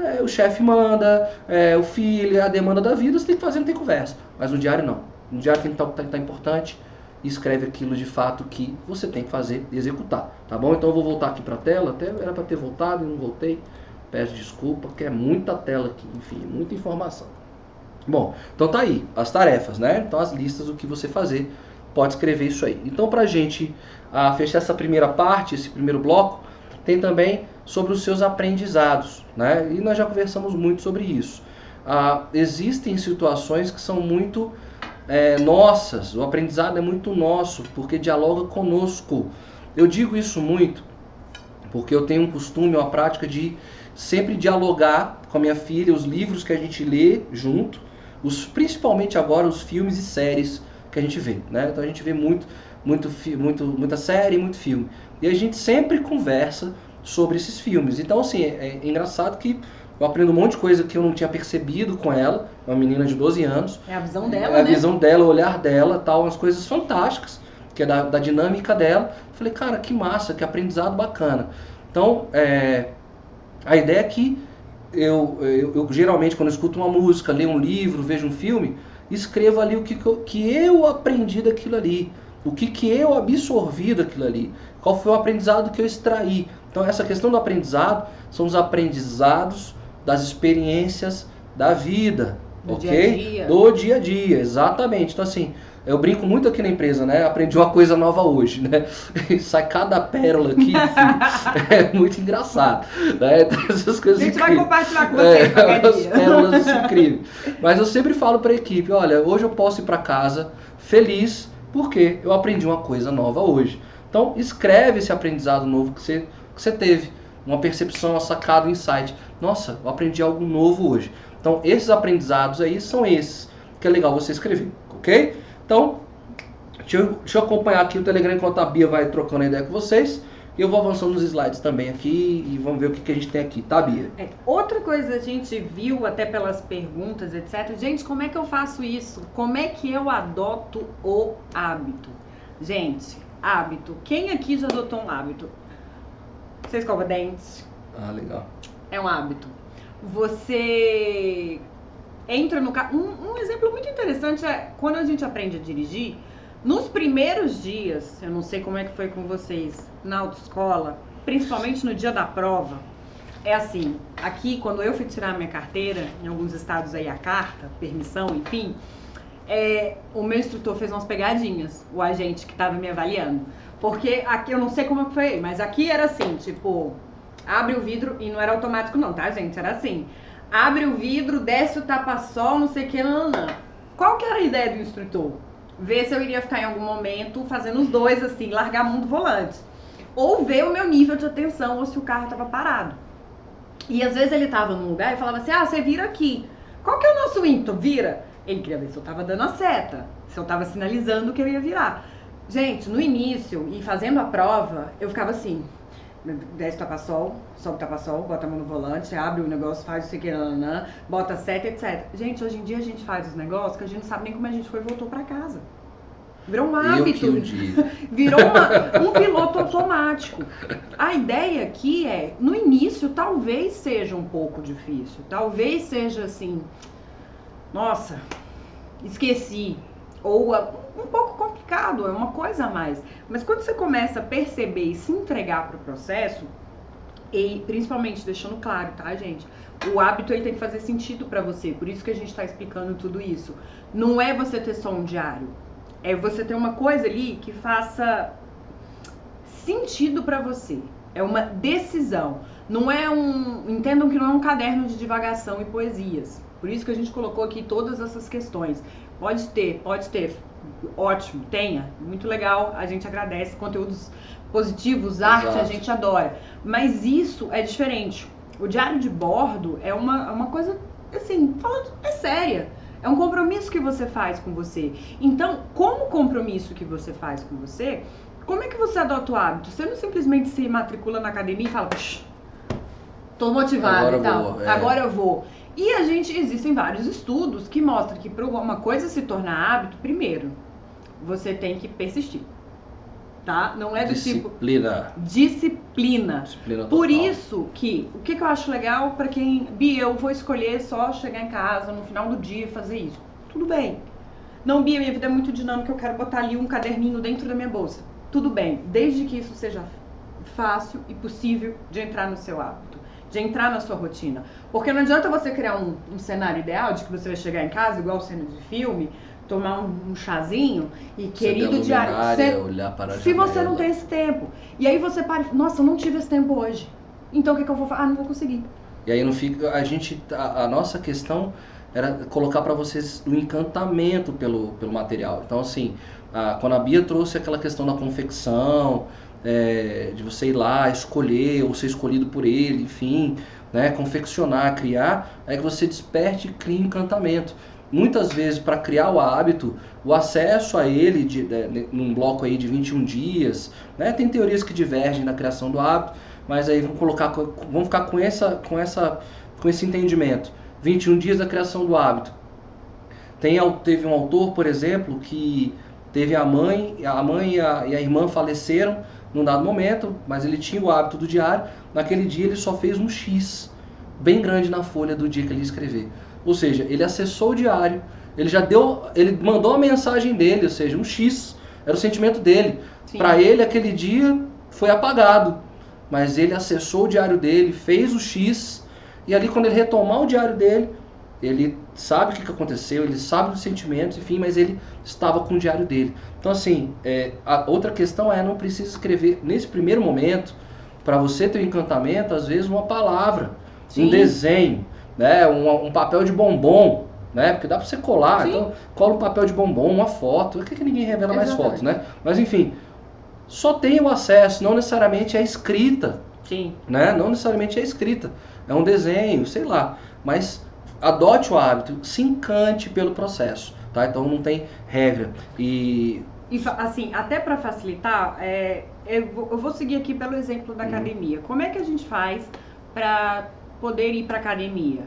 Speaker 1: É, o chefe manda, é, o filho, a demanda da vida, você tem que fazer, não tem conversa. Mas no diário não. No diário tem que estar, tá, tá, tá importante e escreve aquilo de fato que você tem que fazer e executar. Tá bom? Então eu vou voltar aqui para a tela, até era para ter voltado e não voltei. Peço desculpa, porque é muita tela aqui, enfim, muita informação. Bom, então tá aí, as tarefas, né? Então as listas do que você fazer, pode escrever isso aí. Então pra gente ah, fechar essa primeira parte, esse primeiro bloco, tem também sobre os seus aprendizados, né? E nós já conversamos muito sobre isso. Ah, existem situações que são muito é, nossas, o aprendizado é muito nosso, porque dialoga conosco. Eu digo isso muito porque eu tenho um costume, uma prática de sempre dialogar com a minha filha os livros que a gente lê junto, os, principalmente agora os filmes e séries que a gente vê. Né? Então a gente vê muito, muito, muito, muita série, muito filme. E a gente sempre conversa sobre esses filmes. Então, assim, é, é engraçado que eu aprendo um monte de coisa que eu não tinha percebido com ela, uma menina de 12 anos.
Speaker 2: É a visão dela,
Speaker 1: É a
Speaker 2: né?
Speaker 1: visão dela, o olhar dela, tal, umas coisas fantásticas, que é da, da dinâmica dela. Falei, cara, que massa, que aprendizado bacana. Então, é, a ideia é que eu, eu, eu, geralmente, quando eu escuto uma música, leio um livro, vejo um filme, escrevo ali o que, que, eu, que eu aprendi daquilo ali, o que, que eu absorvi daquilo ali, qual foi o aprendizado que eu extraí. Então, essa questão do aprendizado são os aprendizados das experiências da vida,
Speaker 2: do
Speaker 1: ok?
Speaker 2: Dia a dia.
Speaker 1: Do dia a dia, exatamente. Então, assim, eu brinco muito aqui na empresa, né? Aprendi uma coisa nova hoje, né? Sai cada pérola aqui, enfim, é muito engraçado. Né? Então, essas coisas
Speaker 2: A gente
Speaker 1: incríveis.
Speaker 2: vai compartilhar com vocês
Speaker 1: É,
Speaker 2: qualquer
Speaker 1: as
Speaker 2: dia.
Speaker 1: pérolas incríveis. Mas eu sempre falo para a equipe, olha, hoje eu posso ir para casa feliz porque eu aprendi uma coisa nova hoje. Então escreve esse aprendizado novo que você, você teve, uma percepção, uma sacada, um insight. Nossa, eu aprendi algo novo hoje. Então esses aprendizados aí são esses que é legal você escrever, ok? Então deixa eu, deixa eu acompanhar aqui o Telegram enquanto a Bia vai trocando ideia com vocês. E eu vou avançando nos slides também aqui e vamos ver o que, que a gente tem aqui, tá, Bia?
Speaker 2: É, outra coisa a gente viu até pelas perguntas, etc. Gente, como é que eu faço isso? Como é que eu adoto o hábito? Gente, hábito. Quem aqui já adotou um hábito? Você escova dentes?
Speaker 1: Ah, legal.
Speaker 2: É um hábito. Você entra no carro. Um, um exemplo muito interessante é quando a gente aprende a dirigir. Nos primeiros dias, eu não sei como é que foi com vocês na autoescola, principalmente no dia da prova, é assim, aqui quando eu fui tirar minha carteira, em alguns estados aí a carta, permissão, enfim, é, o meu instrutor fez umas pegadinhas, o agente que estava me avaliando. Porque aqui eu não sei como foi, mas aqui era assim, tipo, abre o vidro e não era automático não, tá, gente? Era assim. Abre o vidro, desce o tapa-sol, não sei o que, não. Qual que era a ideia do instrutor? Ver se eu iria ficar em algum momento fazendo os dois assim, largar a mão do volante. Ou ver o meu nível de atenção ou se o carro estava parado. E às vezes ele tava num lugar e falava assim: "Ah, você vira aqui". Qual que é o nosso ímpeto? Vira. Ele queria ver se eu tava dando a seta, se eu tava sinalizando que eu ia virar. Gente, no início e fazendo a prova, eu ficava assim: desce o tapa-sol, sobe o tapa-sol, bota a mão no volante, abre o negócio, faz o que nananã, bota seta, etc. Gente, hoje em dia a gente faz os negócios que a gente não sabe nem como a gente foi e voltou pra casa. Virou um hábito. Virou uma- um piloto automático. A ideia aqui é, no início, talvez seja um pouco difícil. Talvez seja assim, nossa, esqueci. Ou um pouco complicado, é uma coisa a mais. Mas quando você começa a perceber e se entregar para o processo, e principalmente deixando claro, tá, gente? O hábito ele tem que fazer sentido para você. Por isso que a gente está explicando tudo isso. Não é você ter só um diário. É você ter uma coisa ali que faça sentido para você. É uma decisão. Não é um. Entendam que não é um caderno de divagação e poesias. Por isso que a gente colocou aqui todas essas questões. Pode ter, pode ter. Ótimo, tenha. Muito legal. A gente agradece. Conteúdos positivos, arte,
Speaker 1: Exato.
Speaker 2: a gente adora. Mas isso é diferente. O diário de bordo é uma, é uma coisa, assim, falando, é séria. É um compromisso que você faz com você. Então, como compromisso que você faz com você, como é que você adota o hábito? Você não simplesmente se matricula na academia e fala, "Psh, tô motivado
Speaker 1: Agora
Speaker 2: e
Speaker 1: eu
Speaker 2: tal.
Speaker 1: vou, é.
Speaker 2: Agora eu vou. E a gente, existem vários estudos que mostram que para uma coisa se tornar hábito, primeiro, você tem que persistir. Tá? Não é do
Speaker 1: disciplina.
Speaker 2: tipo disciplina. Disciplina Por isso que o que, que eu acho legal para quem, Bia, eu vou escolher só chegar em casa no final do dia e fazer isso. Tudo bem. Não, Bia, minha vida é muito dinâmica, eu quero botar ali um caderninho dentro da minha bolsa. Tudo bem, desde que isso seja fácil e possível de entrar no seu hábito, de entrar na sua rotina. Porque não adianta você criar um, um cenário ideal de que você vai chegar em casa, igual cena de filme, tomar um, um chazinho e querido diário.
Speaker 1: Você, olhar para
Speaker 2: se janela. você não tem esse tempo. E aí você para nossa, eu não tive esse tempo hoje. Então o que, que eu vou fazer? Ah, não vou conseguir.
Speaker 1: E aí não fica. A gente. A, a nossa questão era colocar para vocês o encantamento pelo, pelo material. Então, assim, a, quando a Bia trouxe aquela questão da confecção, é, de você ir lá escolher ou ser escolhido por ele, enfim, né, confeccionar, criar, é que você desperte e crie encantamento muitas vezes para criar o hábito, o acesso a ele de, de, num bloco aí de 21 dias, né? Tem teorias que divergem na criação do hábito, mas aí vamos colocar, vamos ficar com essa, com essa, com esse entendimento. 21 dias da criação do hábito. Tem, teve um autor, por exemplo, que teve a mãe, a mãe e a, e a irmã faleceram num dado momento, mas ele tinha o hábito do diário. Naquele dia ele só fez um X bem grande na folha do dia que ele ia escrever. Ou seja, ele acessou o diário, ele já deu, ele mandou a mensagem dele, ou seja, um X, era o sentimento dele. Para ele aquele dia foi apagado, mas ele acessou o diário dele, fez o X e ali quando ele retomar o diário dele, ele sabe o que aconteceu, ele sabe dos sentimentos, enfim, mas ele estava com o diário dele. Então assim, é, a outra questão é não precisa escrever nesse primeiro momento para você ter um encantamento, às vezes uma palavra, Sim. um desenho né, um, um papel de bombom, né? Porque dá para você colar, Sim. então cola um papel de bombom, uma foto. Por que, que ninguém revela Exatamente. mais fotos, né? Mas enfim, só tem o acesso, não necessariamente é escrita.
Speaker 2: Sim.
Speaker 1: Né? Não necessariamente é escrita. É um desenho, sei lá. Mas adote o hábito, se encante pelo processo, tá? Então não tem regra. E
Speaker 2: e assim, até para facilitar, é, eu, vou, eu, vou, seguir aqui pelo exemplo da hum. academia. Como é que a gente faz para poder ir para academia.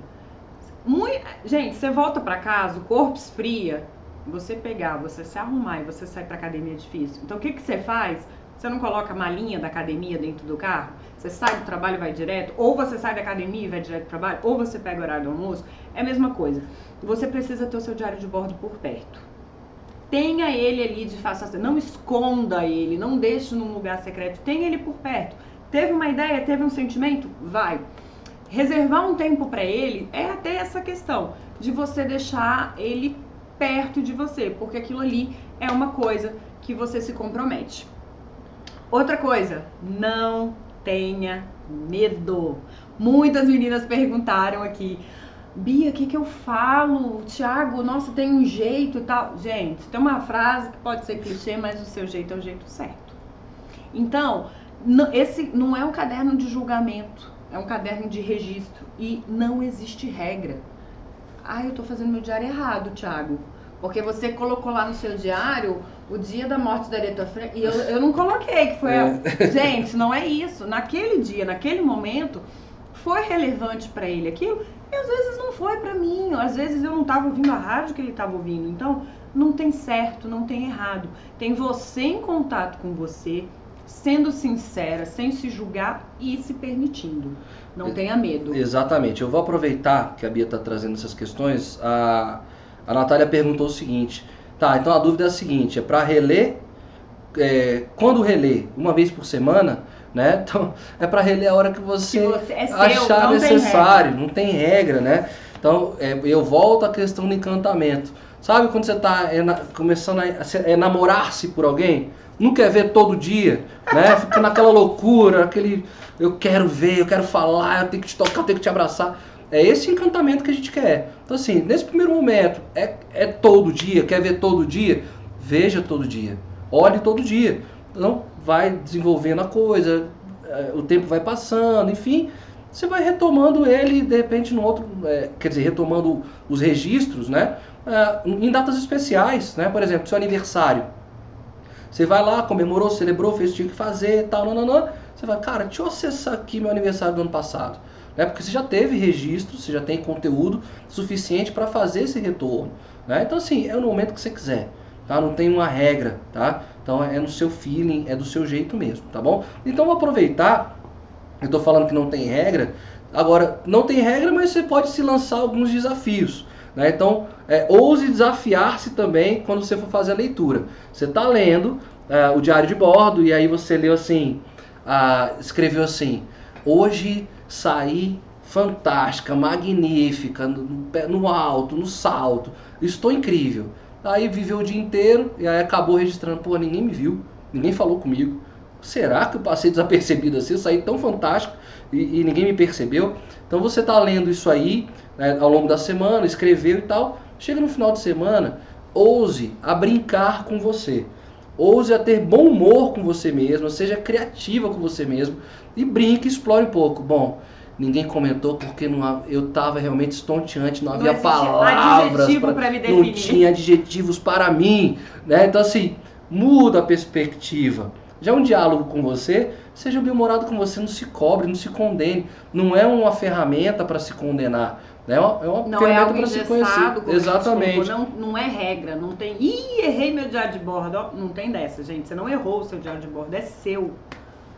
Speaker 2: Muito, gente, você volta para casa, o corpo esfria, você pegar, você se arrumar e você sair para academia é difícil. Então o que, que você faz? Você não coloca a malinha da academia dentro do carro? Você sai do trabalho e vai direto? Ou você sai da academia e vai direto pro trabalho? Ou você pega o horário do almoço? É a mesma coisa. Você precisa ter o seu diário de bordo por perto. Tenha ele ali de fácil acesso. Não esconda ele, não deixe num lugar secreto. Tenha ele por perto. Teve uma ideia, teve um sentimento? Vai reservar um tempo para ele é até essa questão de você deixar ele perto de você, porque aquilo ali é uma coisa que você se compromete. Outra coisa, não tenha medo. Muitas meninas perguntaram aqui, Bia, o que, que eu falo? Tiago, nossa, tem um jeito e tal. Gente, tem uma frase que pode ser clichê, mas o seu jeito é o jeito certo. Então, esse não é um caderno de julgamento é um caderno de registro e não existe regra. Ah, eu estou fazendo meu diário errado, Thiago. Porque você colocou lá no seu diário o dia da morte da Aretha Franklin e eu, eu não coloquei, que foi a... É. Gente, não é isso. Naquele dia, naquele momento, foi relevante para ele aquilo e às vezes não foi para mim. Às vezes eu não estava ouvindo a rádio que ele estava ouvindo. Então, não tem certo, não tem errado. Tem você em contato com você, sendo sincera, sem se julgar e se permitindo. Não tenha medo.
Speaker 1: Exatamente. Eu vou aproveitar que a Bia está trazendo essas questões. A, a Natália perguntou o seguinte: tá, então a dúvida é a seguinte: é para reler, é, quando reler, uma vez por semana, né? Então é para reler a hora que você, que você é achar não necessário, tem não tem regra, né? Então é, eu volto à questão do encantamento. Sabe quando você está é, começando a é, namorar-se por alguém? não quer ver todo dia, né? Fica naquela loucura, aquele eu quero ver, eu quero falar, eu tenho que te tocar, eu tenho que te abraçar. É esse encantamento que a gente quer. Então, assim, nesse primeiro momento, é, é todo dia, quer ver todo dia? Veja todo dia. Olhe todo dia. Então, vai desenvolvendo a coisa, é, o tempo vai passando, enfim. Você vai retomando ele, de repente, no outro. É, quer dizer, retomando os registros, né? É, em datas especiais, né? Por exemplo, seu aniversário. Você vai lá, comemorou, celebrou, fez o que tinha que fazer, tal, não. Você vai, cara, deixa eu acessar aqui meu aniversário do ano passado. Né? Porque você já teve registro, você já tem conteúdo suficiente para fazer esse retorno, né? Então assim, é no momento que você quiser, tá? Não tem uma regra, tá? Então é no seu feeling, é do seu jeito mesmo, tá bom? Então aproveitar, eu estou falando que não tem regra, agora não tem regra, mas você pode se lançar alguns desafios. Né? Então, é, ouse desafiar-se também quando você for fazer a leitura. Você está lendo é, o diário de bordo e aí você leu assim, ah, escreveu assim, hoje saí fantástica, magnífica, no, no alto, no salto, estou incrível. Aí viveu o dia inteiro e aí acabou registrando, pô, ninguém me viu, ninguém falou comigo. Será que eu passei desapercebido assim? Eu saí tão fantástico e, e ninguém me percebeu. Então você está lendo isso aí né, ao longo da semana, escreveu e tal. Chega no final de semana, ouse a brincar com você. Ouse a ter bom humor com você mesmo, seja criativa com você mesmo e brinque, explore um pouco. Bom, ninguém comentou porque não, eu estava realmente estonteante, não havia não palavras, pra, me não tinha adjetivos para mim, né? Então assim, muda a perspectiva. Já um diálogo com você, seja bem-humorado com você, não se cobre, não se condene. Não é uma ferramenta para se condenar. É uma, é uma
Speaker 2: não é
Speaker 1: é se conhecer. Exatamente.
Speaker 2: Não, não é regra, não tem. Ih, errei meu diário de bordo. Não tem dessa, gente. Você não errou o seu diário de bordo, é seu.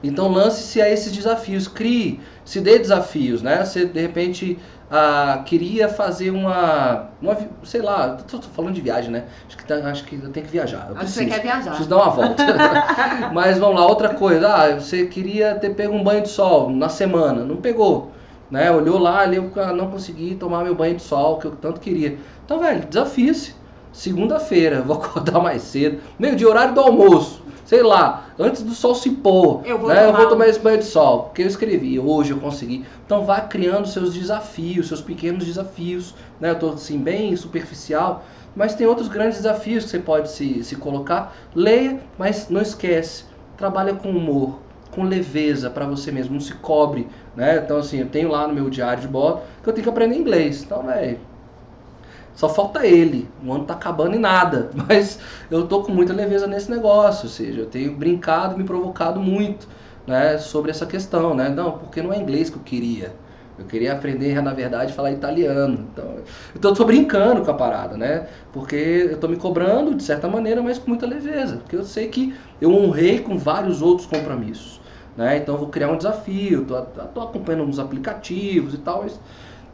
Speaker 1: Então lance-se a esses desafios, crie, se dê desafios, né? Você de repente ah, queria fazer uma, uma, sei lá, tô, tô falando de viagem, né? Acho que, tá, acho que eu tenho que viajar. Eu
Speaker 2: acho preciso, que você quer viajar.
Speaker 1: Preciso dar uma volta. Mas vamos lá, outra coisa. Ah, você queria ter pego um banho de sol na semana, não pegou. Né? Olhou lá, ali eu não consegui tomar meu banho de sol que eu tanto queria. Então, velho, desafie-se. Segunda-feira, vou acordar mais cedo, meio de horário do almoço sei lá, antes do sol se pôr, eu vou, né, tomar, eu vou tomar esse banho de sol, porque eu escrevi, hoje eu consegui. Então vá criando seus desafios, seus pequenos desafios, né? Eu estou assim bem superficial, mas tem outros grandes desafios que você pode se, se colocar. Leia, mas não esquece, trabalha com humor, com leveza para você mesmo, não se cobre, né? Então assim, eu tenho lá no meu diário de bordo que eu tenho que aprender inglês. Então, velho, só falta ele. O ano tá acabando e nada. Mas eu tô com muita leveza nesse negócio. Ou seja, eu tenho brincado e me provocado muito né, sobre essa questão. Né? Não, porque não é inglês que eu queria. Eu queria aprender, na verdade, falar italiano. Então, então eu tô brincando com a parada, né? Porque eu tô me cobrando, de certa maneira, mas com muita leveza. Porque eu sei que eu honrei com vários outros compromissos. Né? Então eu vou criar um desafio, tô, tô acompanhando uns aplicativos e tal, mas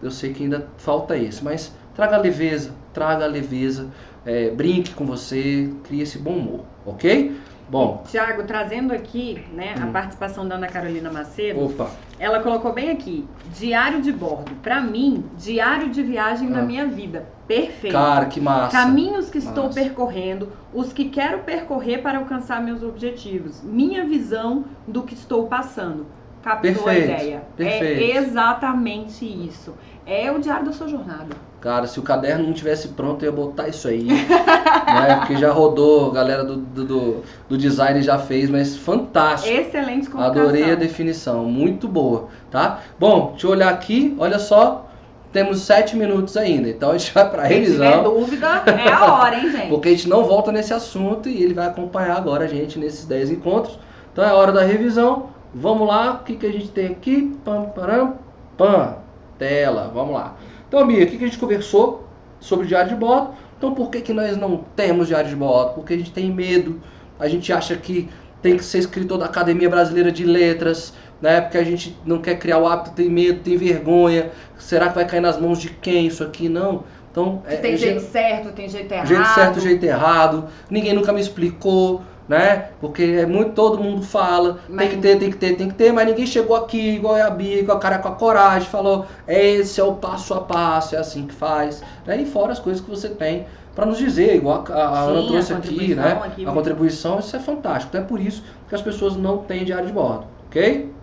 Speaker 1: eu sei que ainda falta esse. Mas Traga leveza, traga leveza, é, brinque com você, crie esse bom humor, ok?
Speaker 2: Bom. Tiago, trazendo aqui né, hum. a participação da Ana Carolina Macedo.
Speaker 1: Opa.
Speaker 2: Ela colocou bem aqui: diário de bordo. Para mim, diário de viagem ah. na minha vida. Perfeito.
Speaker 1: Cara, que massa.
Speaker 2: Caminhos que massa. estou percorrendo, os que quero percorrer para alcançar meus objetivos. Minha visão do que estou passando. Captou Perfeito. a ideia? É Perfeito. É exatamente isso. É o diário da sua jornada.
Speaker 1: Cara, se o caderno não tivesse pronto, eu ia botar isso aí. né? Porque já rodou, a galera do, do, do, design já fez, mas fantástico.
Speaker 2: Excelente colocação.
Speaker 1: Adorei a definição, muito boa, tá? Bom, deixa eu olhar aqui, olha só, temos sete minutos ainda, então a gente vai para revisão. Se
Speaker 2: tiver dúvida, é a hora, hein, gente?
Speaker 1: Porque a gente não volta nesse assunto e ele vai acompanhar agora a gente nesses dez encontros. Então é hora da revisão. Vamos lá, o que, que a gente tem aqui? Pam, param, pam, tela, vamos lá. Então, Bia, o que a gente conversou sobre diário de bordo? Então, por que, que nós não temos diário de bordo? Porque a gente tem medo, a gente acha que tem que ser escritor da Academia Brasileira de Letras, né? Porque a gente não quer criar o hábito, tem medo, tem vergonha. Será que vai cair nas mãos de quem isso aqui? Não. Então,
Speaker 2: é, tem é, jeito certo, tem jeito errado.
Speaker 1: Jeito certo, jeito errado. Ninguém nunca me explicou né? Porque é muito, todo mundo fala, mas... tem que ter, tem que ter, tem que ter, mas ninguém chegou aqui igual a Bia, com a cara com a coragem, falou, esse é o passo a passo, é assim que faz, né? E fora as coisas que você tem para nos dizer, igual a, a Sim, Ana trouxe aqui, né? Aqui, a contribuição, isso é fantástico. Então é por isso que as pessoas não têm diário de bordo, ok?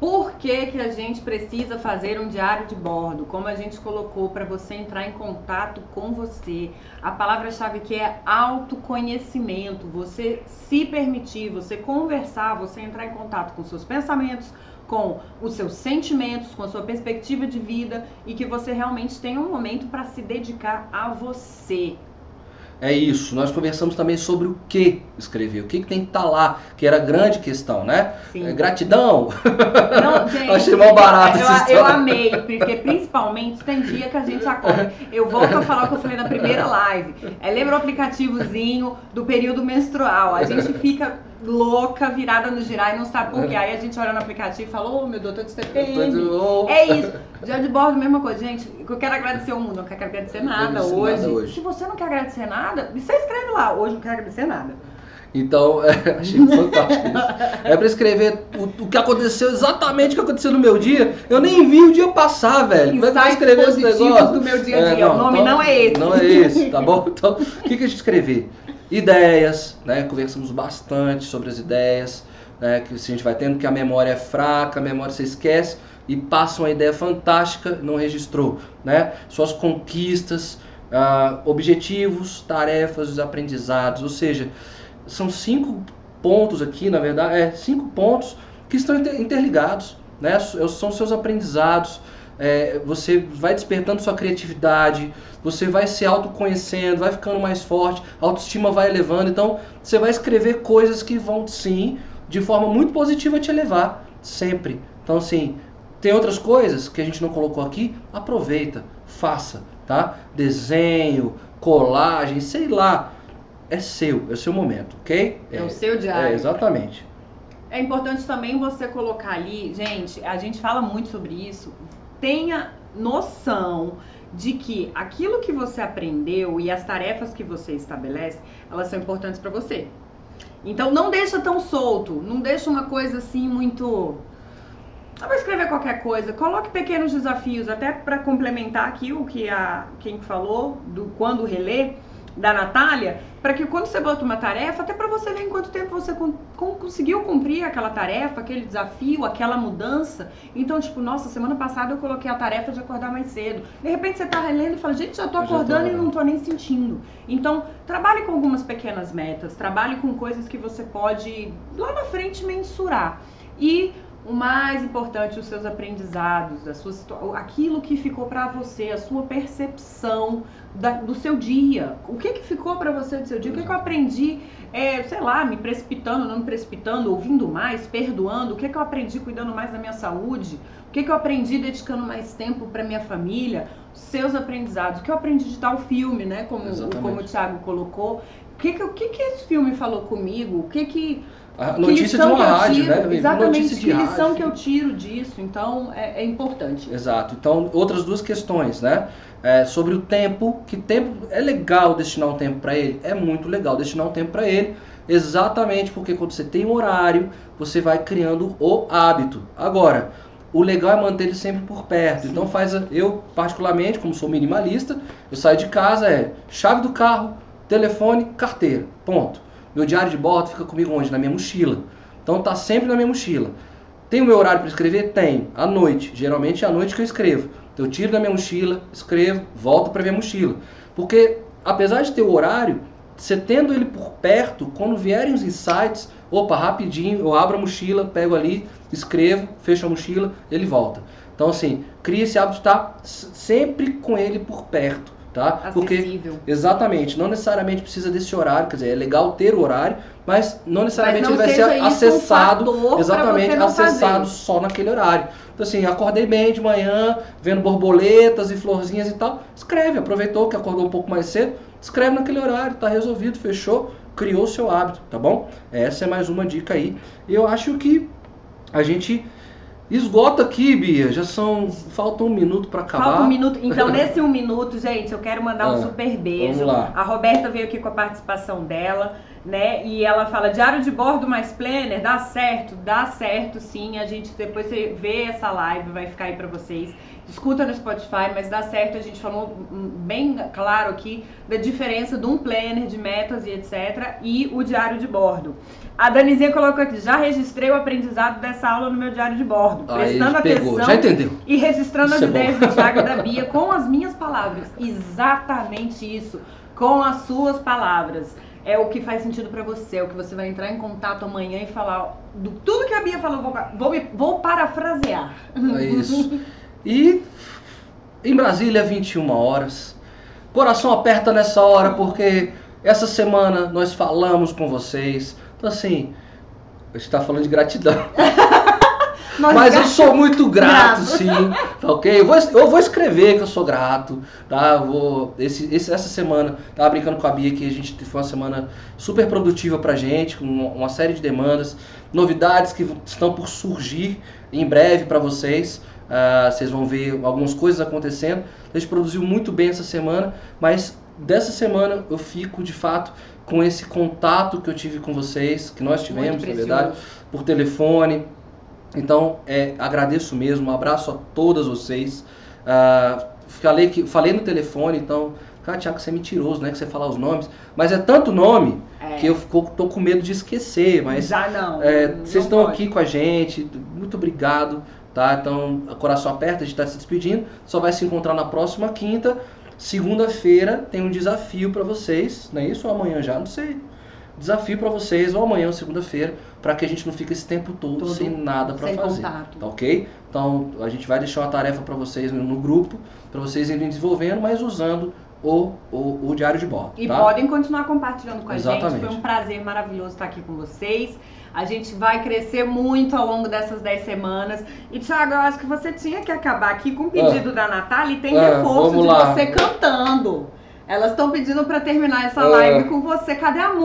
Speaker 2: Por que, que a gente precisa fazer um diário de bordo? Como a gente colocou, para você entrar em contato com você. A palavra-chave que é autoconhecimento. Você se permitir, você conversar, você entrar em contato com seus pensamentos, com os seus sentimentos, com a sua perspectiva de vida e que você realmente tenha um momento para se dedicar a você.
Speaker 1: É isso. Nós conversamos também sobre o que escrever, o que, que tem que estar tá lá, que era a grande questão, né? É, gratidão.
Speaker 2: Não, gente, Achei mal barato eu, eu amei, porque principalmente tem dia que a gente acorda. Eu volto a falar o que eu falei na primeira live. É, lembra o aplicativozinho do período menstrual? A gente fica louca, virada no girar e não sabe por quê. Aí a gente olha no aplicativo e fala, ô oh, meu doutor de TPM. É isso. Já de bordo, mesma coisa. Gente, eu quero agradecer o mundo, não quero agradecer nada hoje. nada hoje. Se você não quer agradecer nada, você escreve lá, hoje não quero agradecer nada.
Speaker 1: Então, é, achei fantástico isso. É pra escrever o, o, que aconteceu, exatamente o que aconteceu no meu dia. Eu nem vi o dia passar, velho. Como é que vai escrever esse negócio?
Speaker 2: do meu dia a dia. É, não, o nome então, não é esse.
Speaker 1: Não é esse, tá bom? Então, o que, que a gente escrever? Ideias, né? Conversamos bastante sobre as ideias, né? Que a gente vai tendo que a memória é fraca, a memória você esquece e passa uma ideia fantástica, não registrou, né? Suas conquistas, uh, objetivos, tarefas, os aprendizados, ou seja, são cinco pontos aqui, na verdade, é cinco pontos que estão interligados, né? São seus aprendizados. É, você vai despertando sua criatividade, você vai se autoconhecendo, vai ficando mais forte, a autoestima vai elevando. Então, você vai escrever coisas que vão, sim, de forma muito positiva te elevar, sempre. Então, assim, tem outras coisas que a gente não colocou aqui, aproveita, faça, tá? Desenho, colagem, sei lá é seu, é o seu momento,
Speaker 2: ok? É, é o seu diário.
Speaker 1: É, exatamente.
Speaker 2: É importante também você colocar ali, gente, a gente fala muito sobre isso, tenha noção de que aquilo que você aprendeu e as tarefas que você estabelece, elas são importantes para você. Então não deixa tão solto, não deixa uma coisa assim muito não vou escrever qualquer coisa, coloque pequenos desafios, até para complementar aqui o que a quem falou do quando reler da Natália, para que quando você bota uma tarefa, até para você ver em quanto tempo você conseguiu cumprir aquela tarefa, aquele desafio, aquela mudança. Então, tipo, nossa, semana passada eu coloquei a tarefa de acordar mais cedo. De repente você tá relendo e fala, gente, já tô acordando já tô... e não tô nem sentindo. Então, trabalhe com algumas pequenas metas, trabalhe com coisas que você pode lá na frente mensurar. E o mais importante, os seus aprendizados, a sua, aquilo que ficou para você, a sua percepção da, do seu dia. O que, que ficou para você do seu dia? O que, que eu aprendi, é, sei lá, me precipitando, não me precipitando, ouvindo mais, perdoando? O que, que eu aprendi cuidando mais da minha saúde? O que, que eu aprendi dedicando mais tempo para minha família? Seus aprendizados. O que eu aprendi de tal filme, né? Como, como o Thiago colocou. O que, que, o que, que esse filme falou comigo? O que que
Speaker 1: a notícia de uma rádio,
Speaker 2: tiro,
Speaker 1: né?
Speaker 2: Exatamente, que lição rádio. que eu tiro disso, então é, é, importante.
Speaker 1: Exato. Então, outras duas questões, né? É, sobre o tempo, que tempo é legal destinar um tempo para ele? É muito legal destinar um tempo para ele, exatamente porque quando você tem um horário, você vai criando o hábito. Agora, o legal é manter ele sempre por perto. Sim. Então faz eu particularmente, como sou minimalista, eu saio de casa é chave do carro, telefone, carteira, ponto. Meu diário de bordo fica comigo onde? Na minha mochila. Então tá sempre na minha mochila. Tem o meu horário para escrever? Tem. À noite. Geralmente é à noite que eu escrevo. Então eu tiro da minha mochila, escrevo, volto para minha mochila. Porque apesar de ter o horário, você tendo ele por perto, quando vierem os insights, opa, rapidinho, eu abro a mochila, pego ali, escrevo, fecho a mochila, ele volta. Então assim, cria esse hábito de estar sempre com ele por perto tá?
Speaker 2: Porque
Speaker 1: exatamente, não necessariamente precisa desse horário, quer dizer, é legal ter o horário, mas não necessariamente mas não ele vai ser acessado, um exatamente, acessado fazer. só naquele horário. Então assim, acordei bem de manhã, vendo borboletas e florzinhas e tal, escreve, aproveitou que acordou um pouco mais cedo, escreve naquele horário, tá resolvido, fechou, criou o seu hábito, tá bom? Essa é mais uma dica aí. Eu acho que a gente Esgota aqui, Bia. Já são. Falta um minuto para acabar. Falta
Speaker 2: um minuto. Então, nesse um minuto, gente, eu quero mandar um ah, super beijo.
Speaker 1: Vamos lá.
Speaker 2: A Roberta veio aqui com a participação dela, né? E ela fala: diário de bordo mais planner, dá certo? Dá certo, sim. A gente depois você vê essa live, vai ficar aí para vocês escuta no Spotify, mas dá certo. A gente falou bem claro aqui da diferença de um planner de metas e etc. e o diário de bordo. A Danizinha colocou aqui, já registrei o aprendizado dessa aula no meu diário de bordo, prestando atenção
Speaker 1: já entendeu.
Speaker 2: e registrando isso as é ideias do Thiago da Bia com as minhas palavras. Exatamente isso, com as suas palavras. É o que faz sentido para você, é o que você vai entrar em contato amanhã e falar do tudo que a Bia falou, vou, vou, vou parafrasear.
Speaker 1: É isso. E em Brasília, 21 horas. Coração aperta nessa hora porque Essa semana nós falamos com vocês. Então, assim, a gente está falando de gratidão. Mas eu sou muito grato, grato. sim. Tá ok? Eu vou, eu vou escrever que eu sou grato. Tá? Eu vou, esse, esse, essa semana, tava brincando com a Bia que a gente foi uma semana super produtiva pra gente, com uma série de demandas, novidades que estão por surgir em breve para vocês. Uh, vocês vão ver algumas coisas acontecendo. A gente produziu muito bem essa semana, mas dessa semana eu fico de fato com esse contato que eu tive com vocês, que nós tivemos, na verdade, por telefone. Então, é, agradeço mesmo, um abraço a todas vocês. Uh, falei, que, falei no telefone, então, cara, Tiago, você é mentiroso, né? Que você falar os nomes. Mas é tanto nome é. que eu fico, tô com medo de esquecer. Mas
Speaker 2: Já não.
Speaker 1: É, não vocês estão aqui com a gente, muito obrigado. Tá? Então, coração aperta, a gente está se despedindo. Só vai se encontrar na próxima quinta. Segunda-feira tem um desafio para vocês, não é isso? Ou amanhã já? Não sei. Desafio para vocês, ou amanhã ou segunda-feira, para que a gente não fique esse tempo todo, todo sem nada para fazer. Contato. Tá ok? Então a gente vai deixar uma tarefa para vocês no, grupo, para vocês irem desenvolvendo, mas usando o, o, o, diário de bordo.
Speaker 2: E tá? podem continuar compartilhando com a Exatamente. gente. Foi um prazer maravilhoso estar aqui com vocês. A gente vai crescer muito ao longo dessas 10 semanas. E, Thiago, eu acho que você tinha que acabar aqui com o pedido ah. da Natália e tem ah, reforço de lá. você cantando. Elas estão pedindo para terminar essa ah. live com você. Cadê a música?